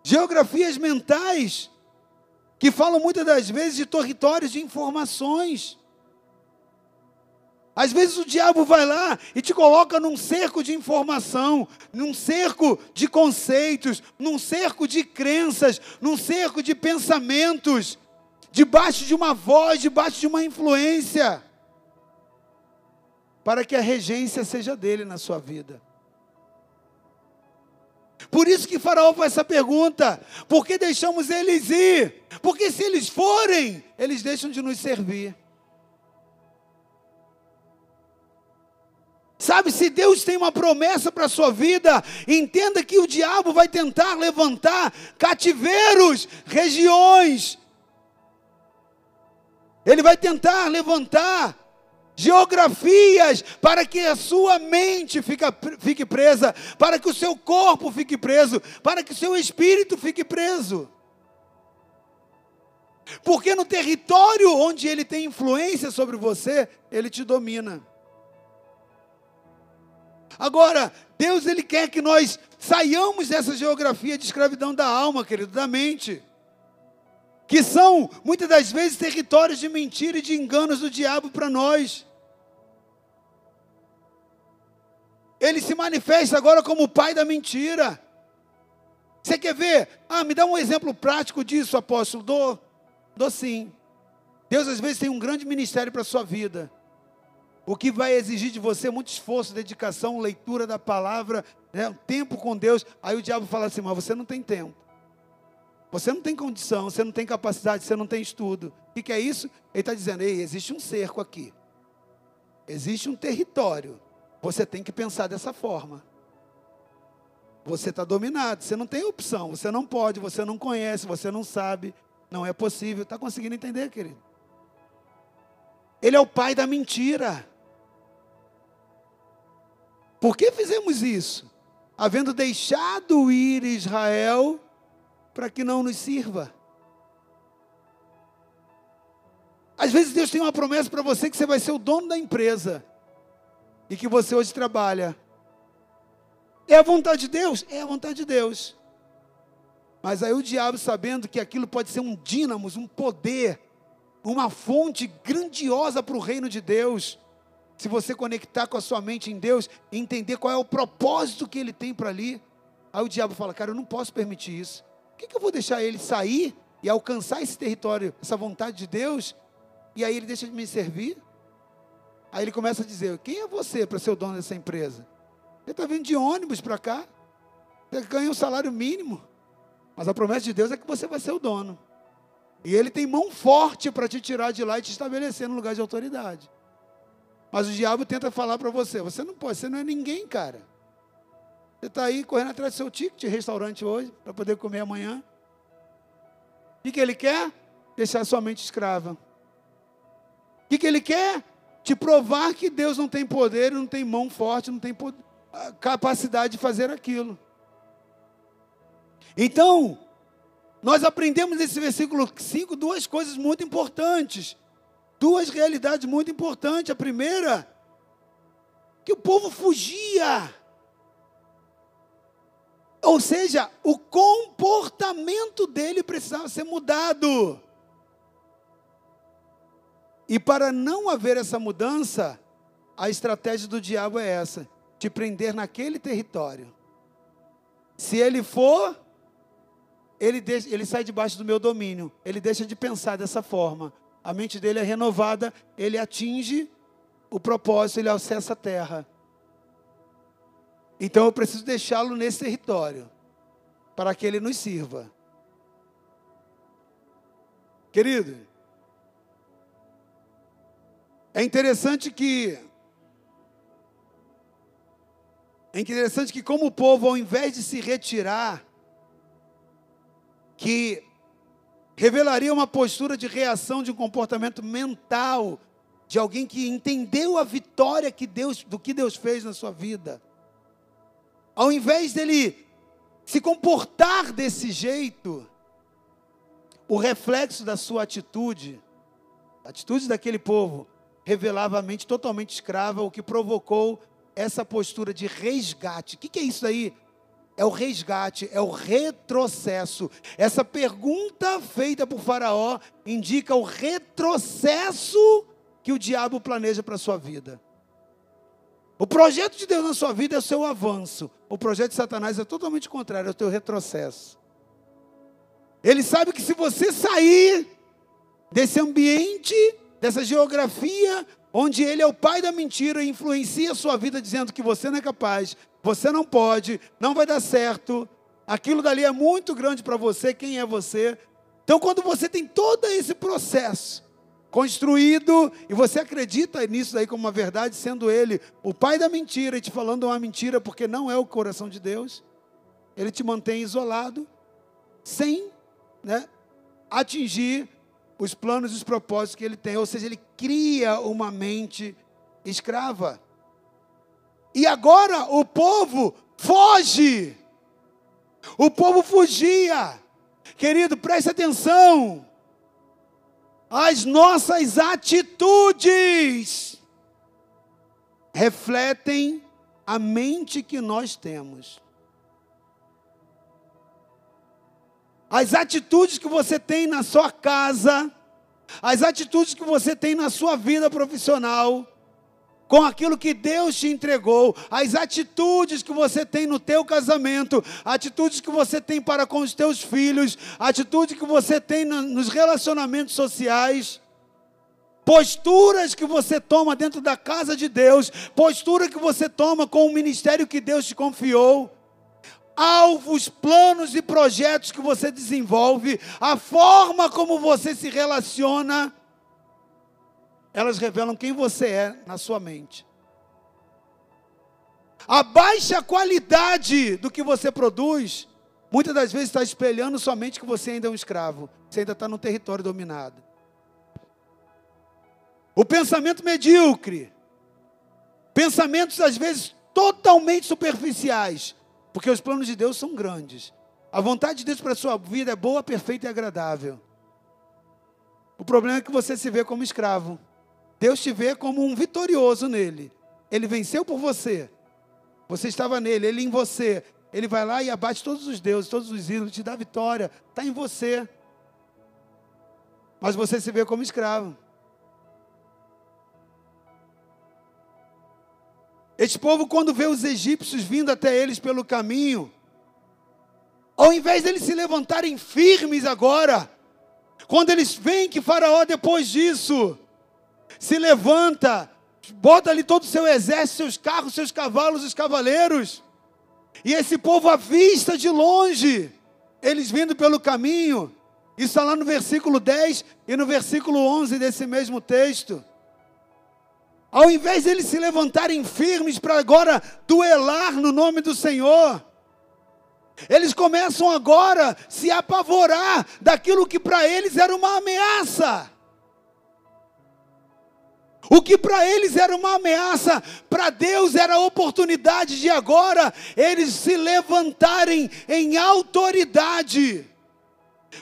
geografias mentais que falam muitas das vezes de territórios de informações. Às vezes o diabo vai lá e te coloca num cerco de informação, num cerco de conceitos, num cerco de crenças, num cerco de pensamentos, debaixo de uma voz, debaixo de uma influência, para que a regência seja dele na sua vida. Por isso que Faraó faz essa pergunta: por que deixamos eles ir? Porque se eles forem, eles deixam de nos servir. Sabe, se Deus tem uma promessa para a sua vida, entenda que o diabo vai tentar levantar cativeiros, regiões. Ele vai tentar levantar geografias para que a sua mente fica, fique presa, para que o seu corpo fique preso, para que o seu espírito fique preso. Porque no território onde ele tem influência sobre você, ele te domina. Agora, Deus ele quer que nós saiamos dessa geografia de escravidão da alma, querido, da mente que são muitas das vezes territórios de mentira e de enganos do diabo para nós. Ele se manifesta agora como o pai da mentira. Você quer ver? Ah, me dá um exemplo prático disso, apóstolo. Dou, dou sim. Deus às vezes tem um grande ministério para a sua vida. O que vai exigir de você muito esforço, dedicação, leitura da palavra, né, tempo com Deus. Aí o diabo fala assim: mas você não tem tempo. Você não tem condição, você não tem capacidade, você não tem estudo. O que, que é isso? Ele está dizendo: ei, existe um cerco aqui. Existe um território. Você tem que pensar dessa forma. Você está dominado, você não tem opção, você não pode, você não conhece, você não sabe, não é possível. Está conseguindo entender, querido? Ele é o pai da mentira. Por que fizemos isso? Havendo deixado ir Israel para que não nos sirva. Às vezes Deus tem uma promessa para você que você vai ser o dono da empresa e que você hoje trabalha. É a vontade de Deus? É a vontade de Deus. Mas aí o diabo, sabendo que aquilo pode ser um dínamo, um poder, uma fonte grandiosa para o reino de Deus, se você conectar com a sua mente em Deus entender qual é o propósito que ele tem para ali, aí o diabo fala: Cara, eu não posso permitir isso que, que eu vou deixar ele sair e alcançar esse território, essa vontade de Deus, e aí ele deixa de me servir? Aí ele começa a dizer: quem é você para ser o dono dessa empresa? Você está vindo de ônibus para cá, você ganha um salário mínimo, mas a promessa de Deus é que você vai ser o dono. E ele tem mão forte para te tirar de lá e te estabelecer no lugar de autoridade. Mas o diabo tenta falar para você: você não pode, você não é ninguém, cara. Você está aí correndo atrás do seu ticket de restaurante hoje, para poder comer amanhã. O que ele quer? Deixar sua mente escrava. que, que ele quer? Te provar que Deus não tem poder, não tem mão forte, não tem poder, capacidade de fazer aquilo. Então, nós aprendemos nesse versículo 5 duas coisas muito importantes. Duas realidades muito importantes. A primeira, que o povo fugia. Ou seja, o comportamento dele precisava ser mudado. E para não haver essa mudança, a estratégia do diabo é essa: te prender naquele território. Se ele for, ele, deixa, ele sai debaixo do meu domínio. Ele deixa de pensar dessa forma. A mente dele é renovada, ele atinge o propósito, ele acessa a terra. Então eu preciso deixá-lo nesse território, para que ele nos sirva. Querido, é interessante que é interessante que como o povo ao invés de se retirar, que revelaria uma postura de reação de um comportamento mental de alguém que entendeu a vitória que Deus do que Deus fez na sua vida. Ao invés dele se comportar desse jeito, o reflexo da sua atitude, a atitude daquele povo, revelava a mente totalmente escrava, o que provocou essa postura de resgate. O que, que é isso aí? É o resgate, é o retrocesso. Essa pergunta feita por Faraó indica o retrocesso que o diabo planeja para a sua vida. O projeto de Deus na sua vida é o seu avanço. O projeto de Satanás é totalmente contrário, é o teu retrocesso. Ele sabe que se você sair desse ambiente dessa geografia onde ele é o pai da mentira e influencia a sua vida dizendo que você não é capaz, você não pode, não vai dar certo, aquilo dali é muito grande para você, quem é você? Então, quando você tem todo esse processo construído e você acredita nisso daí como uma verdade, sendo ele o pai da mentira e te falando uma mentira porque não é o coração de Deus, ele te mantém isolado, sem né, atingir os planos e os propósitos que ele tem. Ou seja, ele cria uma mente escrava. E agora o povo foge. O povo fugia. Querido, preste atenção. As nossas atitudes refletem a mente que nós temos. As atitudes que você tem na sua casa, as atitudes que você tem na sua vida profissional, com aquilo que Deus te entregou, as atitudes que você tem no teu casamento, atitudes que você tem para com os teus filhos, atitude que você tem nos relacionamentos sociais, posturas que você toma dentro da casa de Deus, postura que você toma com o ministério que Deus te confiou alvos, planos e projetos que você desenvolve, a forma como você se relaciona, elas revelam quem você é na sua mente. A baixa qualidade do que você produz, muitas das vezes está espelhando somente que você ainda é um escravo, você ainda está num território dominado. O pensamento medíocre, pensamentos às vezes totalmente superficiais, porque os planos de Deus são grandes. A vontade de Deus para a sua vida é boa, perfeita e agradável. O problema é que você se vê como escravo. Deus te vê como um vitorioso nele. Ele venceu por você. Você estava nele, ele em você. Ele vai lá e abate todos os deuses, todos os ídolos, te dá vitória. Está em você. Mas você se vê como escravo. Este povo, quando vê os egípcios vindo até eles pelo caminho, ao invés deles se levantarem firmes agora, quando eles veem que Faraó, depois disso, se levanta, bota ali todo o seu exército, seus carros, seus cavalos, os cavaleiros, e esse povo avista de longe, eles vindo pelo caminho, isso está lá no versículo 10 e no versículo 11 desse mesmo texto. Ao invés de eles se levantarem firmes para agora duelar no nome do Senhor, eles começam agora a se apavorar daquilo que para eles era uma ameaça. O que para eles era uma ameaça, para Deus era a oportunidade de agora eles se levantarem em autoridade.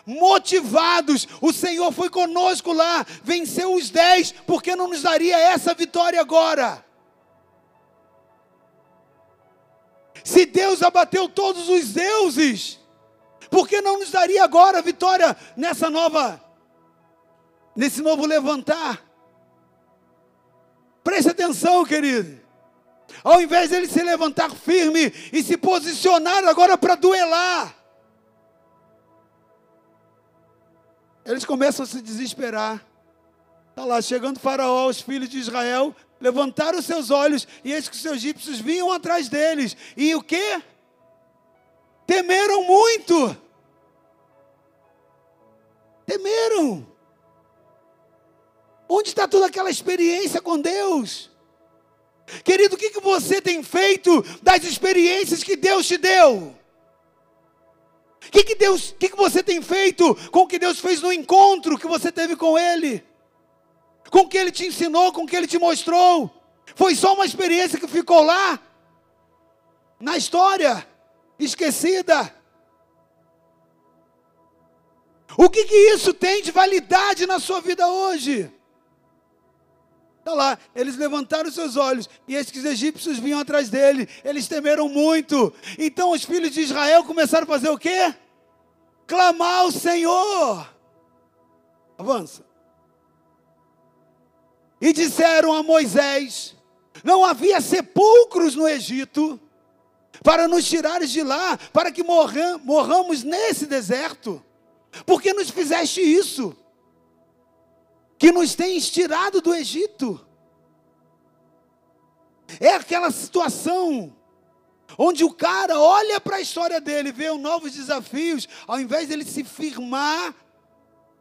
Motivados, o Senhor foi conosco lá, venceu os dez, porque não nos daria essa vitória agora? Se Deus abateu todos os deuses, por que não nos daria agora a vitória nessa nova, nesse novo levantar? Preste atenção, querido. Ao invés dele se levantar firme e se posicionar agora para duelar, eles começam a se desesperar. Está lá, chegando Faraó, os filhos de Israel levantaram seus olhos e eis que os egípcios vinham atrás deles. E o que? Temeram muito. Temeram. Onde está toda aquela experiência com Deus? Querido, o que, que você tem feito das experiências que Deus te deu? O que, que, Deus, que, que você tem feito com o que Deus fez no encontro que você teve com Ele? Com o que Ele te ensinou, com o que Ele te mostrou? Foi só uma experiência que ficou lá? Na história? Esquecida? O que, que isso tem de validade na sua vida hoje? Está lá, eles levantaram seus olhos e esses os egípcios vinham atrás dele. Eles temeram muito. Então os filhos de Israel começaram a fazer o quê? Clamar ao Senhor. Avança. E disseram a Moisés: Não havia sepulcros no Egito para nos tirares de lá, para que morramos nesse deserto. Por que nos fizeste isso? Que nos tens tirado do Egito. É aquela situação onde o cara olha para a história dele, vê novos desafios, ao invés dele se firmar,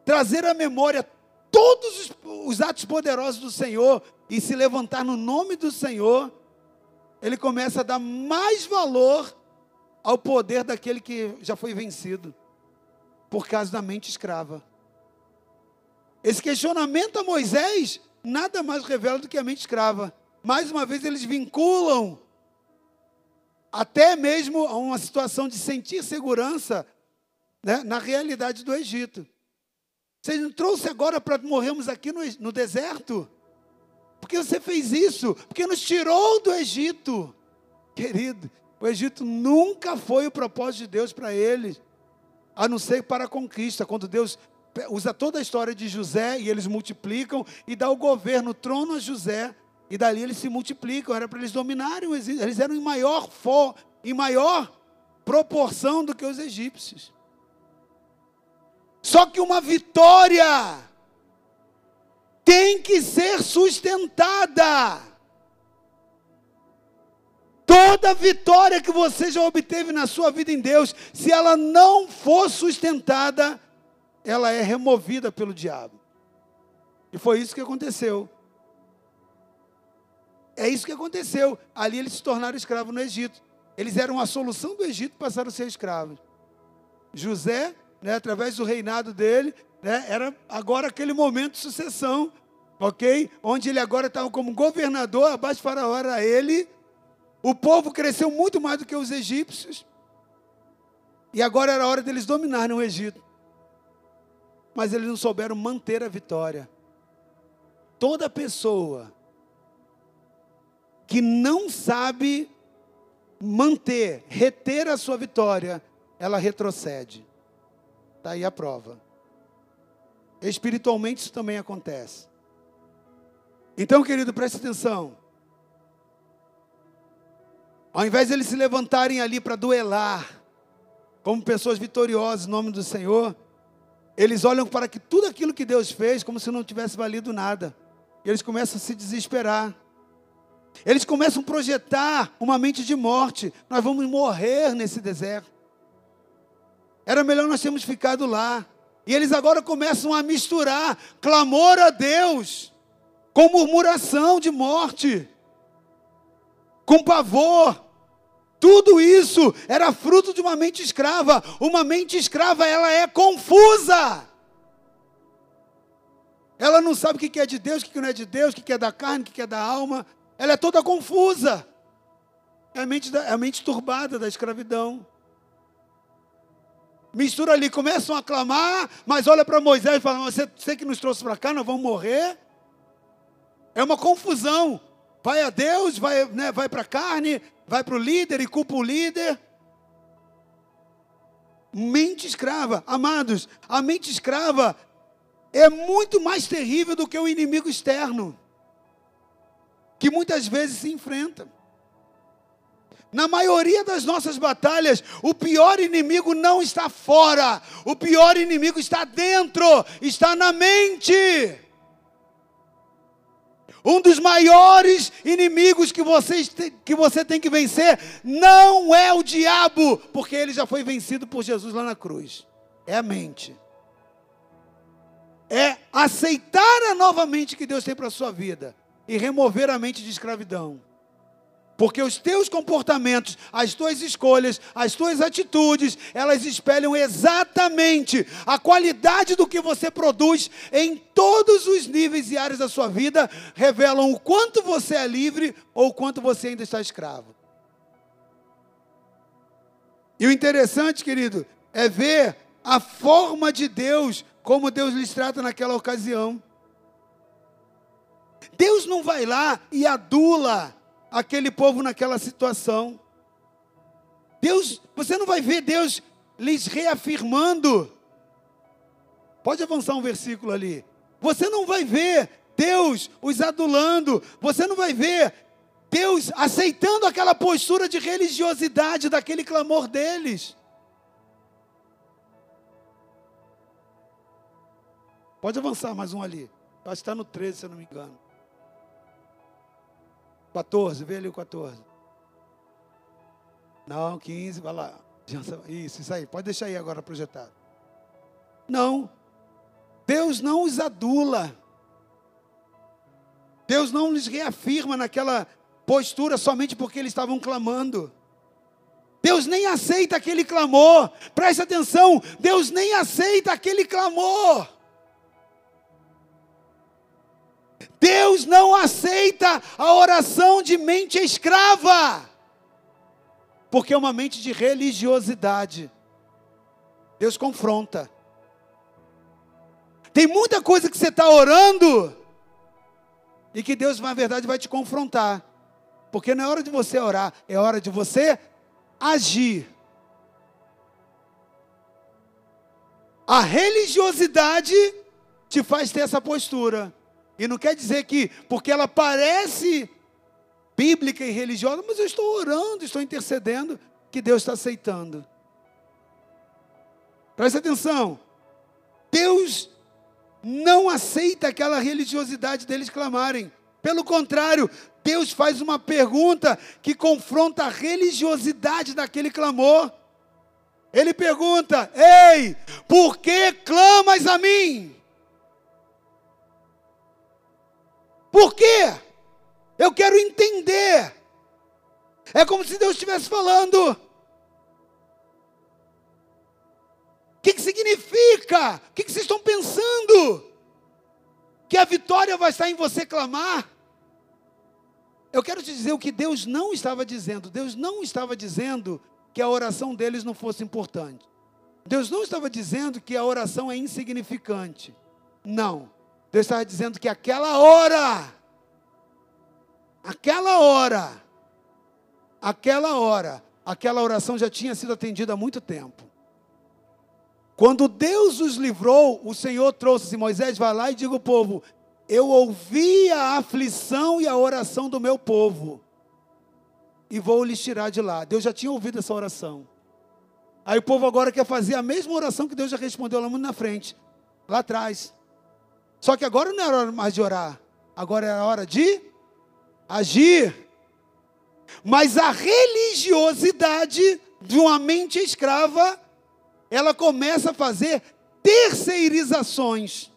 trazer à memória todos os, os atos poderosos do Senhor e se levantar no nome do Senhor, ele começa a dar mais valor ao poder daquele que já foi vencido por causa da mente escrava. Esse questionamento a Moisés nada mais revela do que a mente escrava. Mais uma vez, eles vinculam até mesmo a uma situação de sentir segurança né, na realidade do Egito. Você não trouxe agora para morrermos aqui no, no deserto? Porque você fez isso? Porque nos tirou do Egito. Querido, o Egito nunca foi o propósito de Deus para eles, a não ser para a conquista. Quando Deus usa toda a história de José e eles multiplicam e dá o governo, o trono a José, e dali eles se multiplicam, era para eles dominarem eles eram em maior, for, em maior proporção do que os egípcios. Só que uma vitória tem que ser sustentada. Toda vitória que você já obteve na sua vida em Deus, se ela não for sustentada, ela é removida pelo diabo. E foi isso que aconteceu. É isso que aconteceu. Ali eles se tornaram escravos no Egito. Eles eram a solução do Egito, passaram a ser escravos. José, né, através do reinado dele, né, era agora aquele momento de sucessão, ok? Onde ele agora estava como governador, abaixo de Faraó era ele. O povo cresceu muito mais do que os egípcios. E agora era a hora deles dominarem o Egito mas eles não souberam manter a vitória. Toda pessoa que não sabe manter, reter a sua vitória, ela retrocede. Está aí a prova. Espiritualmente isso também acontece. Então, querido, preste atenção. Ao invés de eles se levantarem ali para duelar, como pessoas vitoriosas em nome do Senhor, eles olham para que tudo aquilo que Deus fez como se não tivesse valido nada. E eles começam a se desesperar. Eles começam a projetar uma mente de morte. Nós vamos morrer nesse deserto. Era melhor nós termos ficado lá. E eles agora começam a misturar clamor a Deus com murmuração de morte, com pavor. Tudo isso era fruto de uma mente escrava. Uma mente escrava, ela é confusa. Ela não sabe o que é de Deus, o que não é de Deus, o que é da carne, o que é da alma. Ela é toda confusa. É a mente, da, é a mente turbada da escravidão. Mistura ali, começam a clamar, mas olha para Moisés e fala: você, você que nos trouxe para cá, nós vamos morrer. É uma confusão. Vai a Deus, vai, né, vai para a carne, vai para o líder e culpa o líder. Mente escrava. Amados, a mente escrava é muito mais terrível do que o inimigo externo, que muitas vezes se enfrenta. Na maioria das nossas batalhas, o pior inimigo não está fora, o pior inimigo está dentro, está na mente. Um dos maiores inimigos que você, que você tem que vencer não é o diabo, porque ele já foi vencido por Jesus lá na cruz. É a mente. É aceitar a nova mente que Deus tem para a sua vida e remover a mente de escravidão. Porque os teus comportamentos, as tuas escolhas, as tuas atitudes, elas espelham exatamente a qualidade do que você produz em todos os níveis e áreas da sua vida, revelam o quanto você é livre ou o quanto você ainda está escravo. E o interessante, querido, é ver a forma de Deus, como Deus lhes trata naquela ocasião. Deus não vai lá e adula aquele povo naquela situação. Deus, você não vai ver Deus lhes reafirmando. Pode avançar um versículo ali. Você não vai ver Deus os adulando. Você não vai ver Deus aceitando aquela postura de religiosidade daquele clamor deles. Pode avançar mais um ali. Acho que está no 13, se eu não me engano. 14, vê ali o 14. Não, 15, vai lá. Isso, isso aí. Pode deixar aí agora projetado. Não. Deus não os adula. Deus não lhes reafirma naquela postura somente porque eles estavam clamando. Deus nem aceita aquele clamor. Preste atenção, Deus nem aceita aquele clamor. Deus não aceita a oração de mente escrava, porque é uma mente de religiosidade. Deus confronta. Tem muita coisa que você está orando e que Deus, na verdade, vai te confrontar. Porque não é hora de você orar, é hora de você agir. A religiosidade te faz ter essa postura. E não quer dizer que, porque ela parece bíblica e religiosa, mas eu estou orando, estou intercedendo, que Deus está aceitando. Presta atenção. Deus não aceita aquela religiosidade deles clamarem. Pelo contrário, Deus faz uma pergunta que confronta a religiosidade daquele clamor. Ele pergunta: Ei, por que clamas a mim? Por quê? Eu quero entender. É como se Deus estivesse falando. O que, que significa? O que, que vocês estão pensando? Que a vitória vai estar em você clamar? Eu quero te dizer o que Deus não estava dizendo. Deus não estava dizendo que a oração deles não fosse importante. Deus não estava dizendo que a oração é insignificante. Não. Deus estava dizendo que aquela hora, aquela hora, aquela hora, aquela oração já tinha sido atendida há muito tempo. Quando Deus os livrou, o Senhor trouxe assim, Moisés, vai lá e diga ao povo, eu ouvi a aflição e a oração do meu povo, e vou lhes tirar de lá. Deus já tinha ouvido essa oração. Aí o povo agora quer fazer a mesma oração que Deus já respondeu lá muito na frente, lá atrás. Só que agora não era hora mais de orar, agora era hora de agir. Mas a religiosidade de uma mente escrava, ela começa a fazer terceirizações.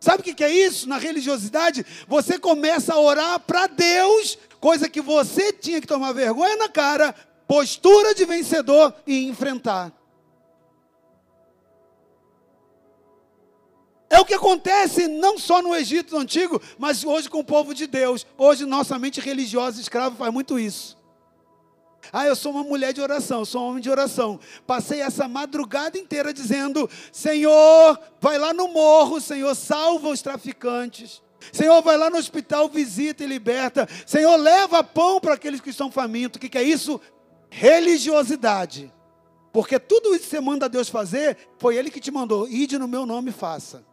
Sabe o que é isso? Na religiosidade, você começa a orar para Deus, coisa que você tinha que tomar vergonha na cara, postura de vencedor e enfrentar. É o que acontece não só no Egito antigo, mas hoje com o povo de Deus. Hoje nossa mente religiosa escrava faz muito isso. Ah, eu sou uma mulher de oração, sou um homem de oração. Passei essa madrugada inteira dizendo: Senhor, vai lá no morro, Senhor, salva os traficantes. Senhor, vai lá no hospital, visita e liberta. Senhor, leva pão para aqueles que estão famintos. O que, que é isso? Religiosidade. Porque tudo isso que você manda Deus fazer, foi Ele que te mandou. Ide no meu nome e faça.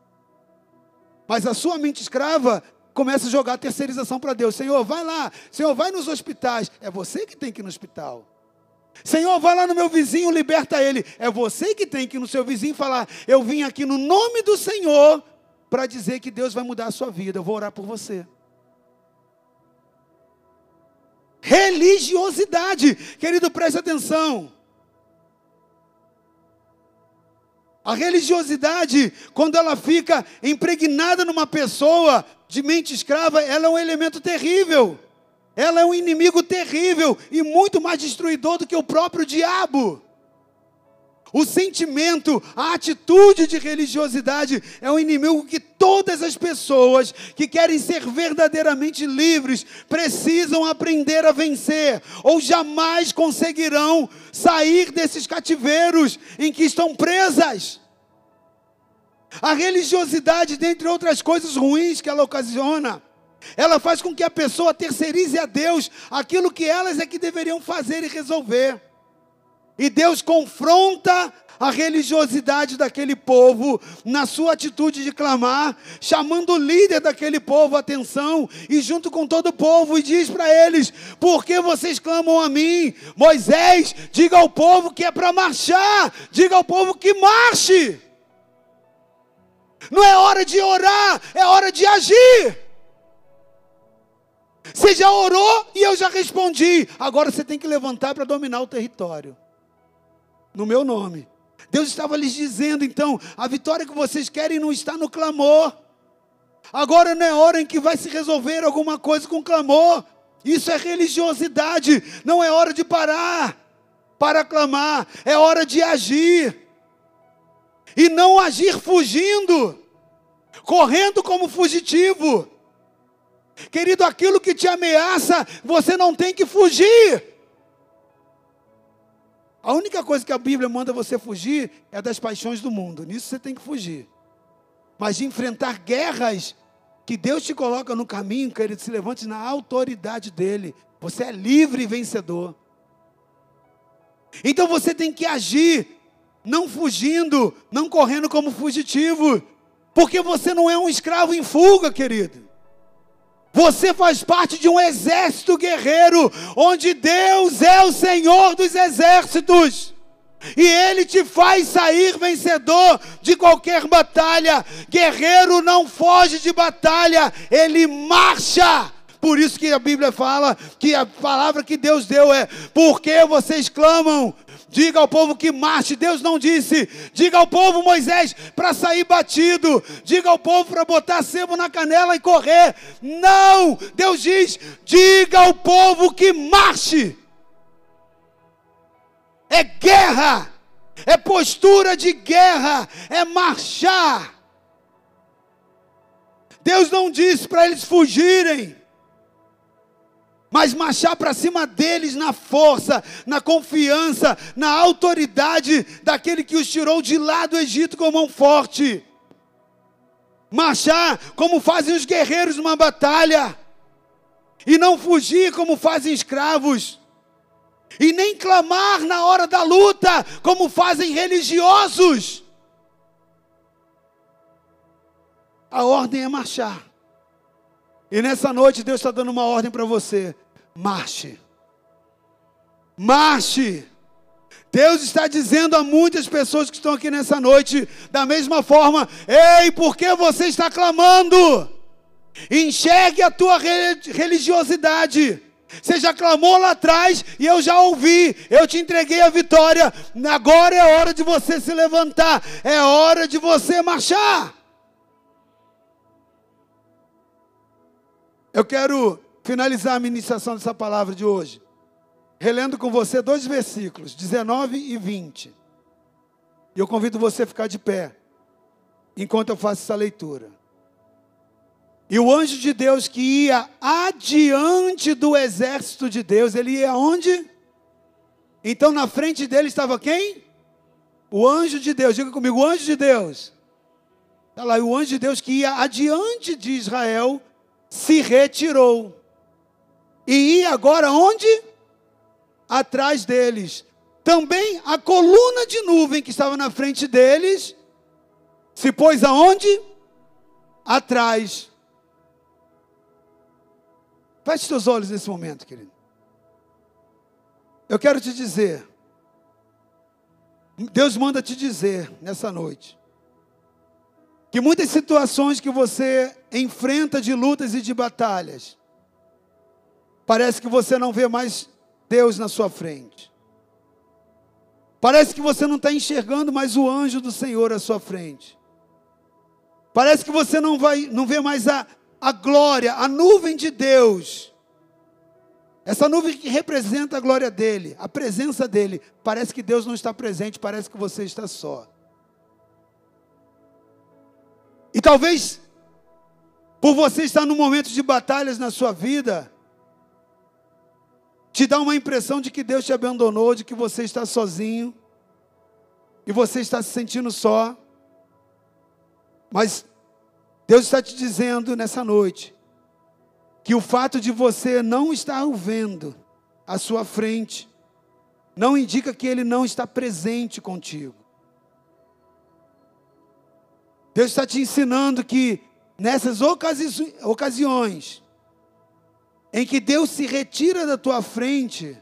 Mas a sua mente escrava começa a jogar a terceirização para Deus. Senhor, vai lá. Senhor, vai nos hospitais. É você que tem que ir no hospital. Senhor, vai lá no meu vizinho, liberta ele. É você que tem que ir no seu vizinho falar: Eu vim aqui no nome do Senhor para dizer que Deus vai mudar a sua vida. Eu vou orar por você. Religiosidade, querido, preste atenção. A religiosidade, quando ela fica impregnada numa pessoa de mente escrava, ela é um elemento terrível. Ela é um inimigo terrível e muito mais destruidor do que o próprio diabo. O sentimento, a atitude de religiosidade é um inimigo que todas as pessoas que querem ser verdadeiramente livres precisam aprender a vencer, ou jamais conseguirão sair desses cativeiros em que estão presas. A religiosidade, dentre outras coisas ruins que ela ocasiona, ela faz com que a pessoa terceirize a Deus aquilo que elas é que deveriam fazer e resolver. E Deus confronta a religiosidade daquele povo na sua atitude de clamar, chamando o líder daquele povo a atenção e junto com todo o povo e diz para eles: "Por que vocês clamam a mim? Moisés, diga ao povo que é para marchar, diga ao povo que marche. Não é hora de orar, é hora de agir. Você já orou e eu já respondi. Agora você tem que levantar para dominar o território no meu nome. Deus estava lhes dizendo, então, a vitória que vocês querem não está no clamor. Agora não é hora em que vai se resolver alguma coisa com clamor. Isso é religiosidade. Não é hora de parar para clamar. É hora de agir. E não agir fugindo, correndo como fugitivo. Querido, aquilo que te ameaça, você não tem que fugir. A única coisa que a Bíblia manda você fugir é das paixões do mundo. Nisso você tem que fugir. Mas de enfrentar guerras que Deus te coloca no caminho, querido, se levante na autoridade dele. Você é livre e vencedor. Então você tem que agir, não fugindo, não correndo como fugitivo, porque você não é um escravo em fuga, querido. Você faz parte de um exército guerreiro, onde Deus é o Senhor dos exércitos. E Ele te faz sair vencedor de qualquer batalha. Guerreiro não foge de batalha, ele marcha. Por isso que a Bíblia fala que a palavra que Deus deu é: porque vocês clamam, Diga ao povo que marche. Deus não disse. Diga ao povo, Moisés, para sair batido. Diga ao povo para botar sebo na canela e correr. Não! Deus diz: diga ao povo que marche. É guerra. É postura de guerra. É marchar. Deus não disse para eles fugirem mas marchar para cima deles na força, na confiança, na autoridade daquele que os tirou de lá do Egito com mão forte. Marchar como fazem os guerreiros numa batalha, e não fugir como fazem escravos, e nem clamar na hora da luta como fazem religiosos. A ordem é marchar. E nessa noite Deus está dando uma ordem para você: marche. Marche. Deus está dizendo a muitas pessoas que estão aqui nessa noite, da mesma forma: ei, por que você está clamando? Enxergue a tua religiosidade. Você já clamou lá atrás e eu já ouvi. Eu te entreguei a vitória. Agora é hora de você se levantar. É hora de você marchar. Eu quero finalizar a ministração dessa palavra de hoje, relendo com você dois versículos, 19 e 20. E eu convido você a ficar de pé enquanto eu faço essa leitura. E o anjo de Deus que ia adiante do exército de Deus, ele ia aonde? Então na frente dele estava quem? O anjo de Deus, diga comigo, o anjo de Deus. Está lá, o anjo de Deus que ia adiante de Israel se retirou. E ia agora onde? Atrás deles. Também a coluna de nuvem que estava na frente deles se pôs aonde? Atrás. Feche seus olhos nesse momento, querido. Eu quero te dizer, Deus manda te dizer nessa noite, que muitas situações que você enfrenta de lutas e de batalhas, parece que você não vê mais Deus na sua frente. Parece que você não está enxergando mais o anjo do Senhor à sua frente. Parece que você não, vai, não vê mais a, a glória, a nuvem de Deus. Essa nuvem que representa a glória dele, a presença dele. Parece que Deus não está presente, parece que você está só. E talvez, por você estar num momento de batalhas na sua vida, te dá uma impressão de que Deus te abandonou, de que você está sozinho, e você está se sentindo só. Mas Deus está te dizendo nessa noite, que o fato de você não estar o vendo à sua frente, não indica que Ele não está presente contigo. Deus está te ensinando que nessas ocasi ocasiões em que Deus se retira da tua frente,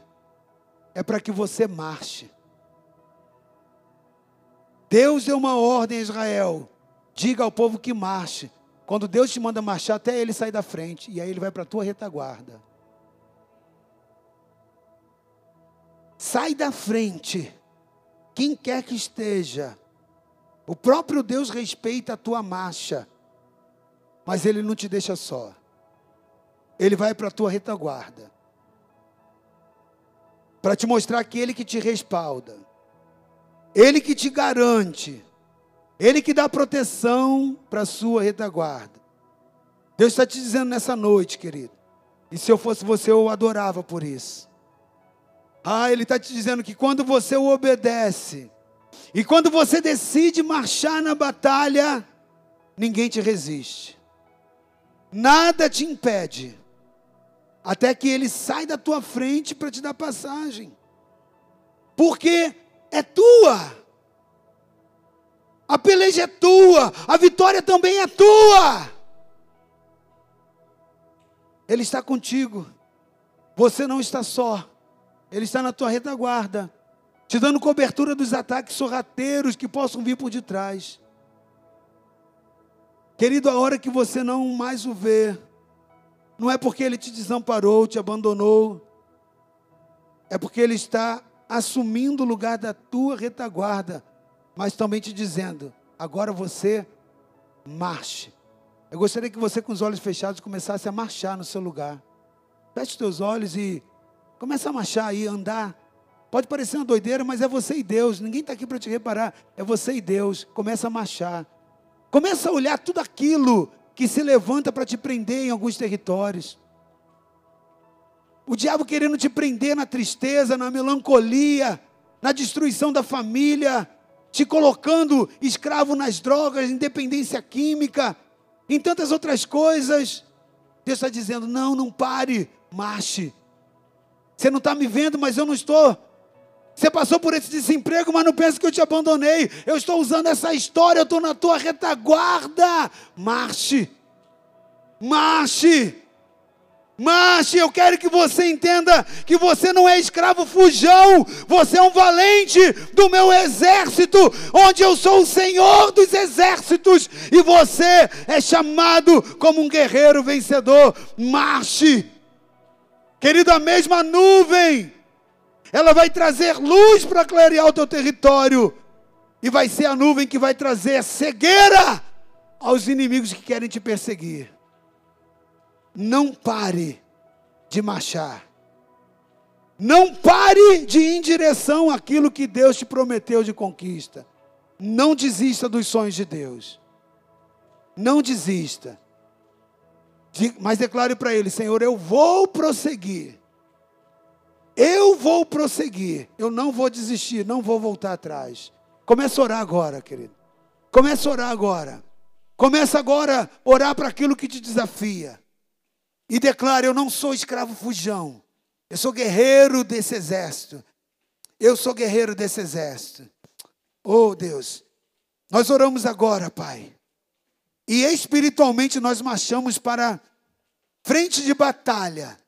é para que você marche. Deus deu uma ordem a Israel: diga ao povo que marche. Quando Deus te manda marchar, até ele sai da frente, e aí ele vai para a tua retaguarda. Sai da frente, quem quer que esteja, o próprio Deus respeita a tua marcha, mas Ele não te deixa só. Ele vai para a tua retaguarda. Para te mostrar que Ele que te respalda. Ele que te garante. Ele que dá proteção para a sua retaguarda. Deus está te dizendo nessa noite, querido. E se eu fosse você, eu o adorava por isso. Ah, Ele está te dizendo que quando você o obedece, e quando você decide marchar na batalha, ninguém te resiste. Nada te impede. Até que ele sai da tua frente para te dar passagem. Porque é tua. A peleja é tua, a vitória também é tua. Ele está contigo. Você não está só. Ele está na tua retaguarda te dando cobertura dos ataques sorrateiros que possam vir por detrás. Querido, a hora que você não mais o vê, não é porque ele te desamparou, te abandonou, é porque ele está assumindo o lugar da tua retaguarda, mas também te dizendo: agora você marche. Eu gostaria que você, com os olhos fechados, começasse a marchar no seu lugar. Feche os teus olhos e comece a marchar aí, andar Pode parecer uma doideira, mas é você e Deus. Ninguém está aqui para te reparar. É você e Deus. Começa a marchar. Começa a olhar tudo aquilo que se levanta para te prender em alguns territórios. O diabo querendo te prender na tristeza, na melancolia, na destruição da família, te colocando escravo nas drogas, independência química, em tantas outras coisas. Deus está dizendo: não, não pare, marche. Você não está me vendo, mas eu não estou você passou por esse desemprego, mas não pensa que eu te abandonei. Eu estou usando essa história, eu estou na tua retaguarda. Marche. Marche. Marche, eu quero que você entenda que você não é escravo fujão, você é um valente do meu exército, onde eu sou o Senhor dos exércitos, e você é chamado como um guerreiro vencedor. Marche, querido, a mesma nuvem ela vai trazer luz para clarear o teu território. E vai ser a nuvem que vai trazer cegueira aos inimigos que querem te perseguir. Não pare de marchar. Não pare de ir em direção àquilo que Deus te prometeu de conquista. Não desista dos sonhos de Deus. Não desista. Mas declare para ele: Senhor, eu vou prosseguir. Eu vou prosseguir. Eu não vou desistir, não vou voltar atrás. Começa a orar agora, querido. Começa a orar agora. Começa agora a orar para aquilo que te desafia. E declara: Eu não sou escravo fujão. Eu sou guerreiro desse exército. Eu sou guerreiro desse exército. Oh Deus, nós oramos agora, Pai. E espiritualmente nós marchamos para frente de batalha.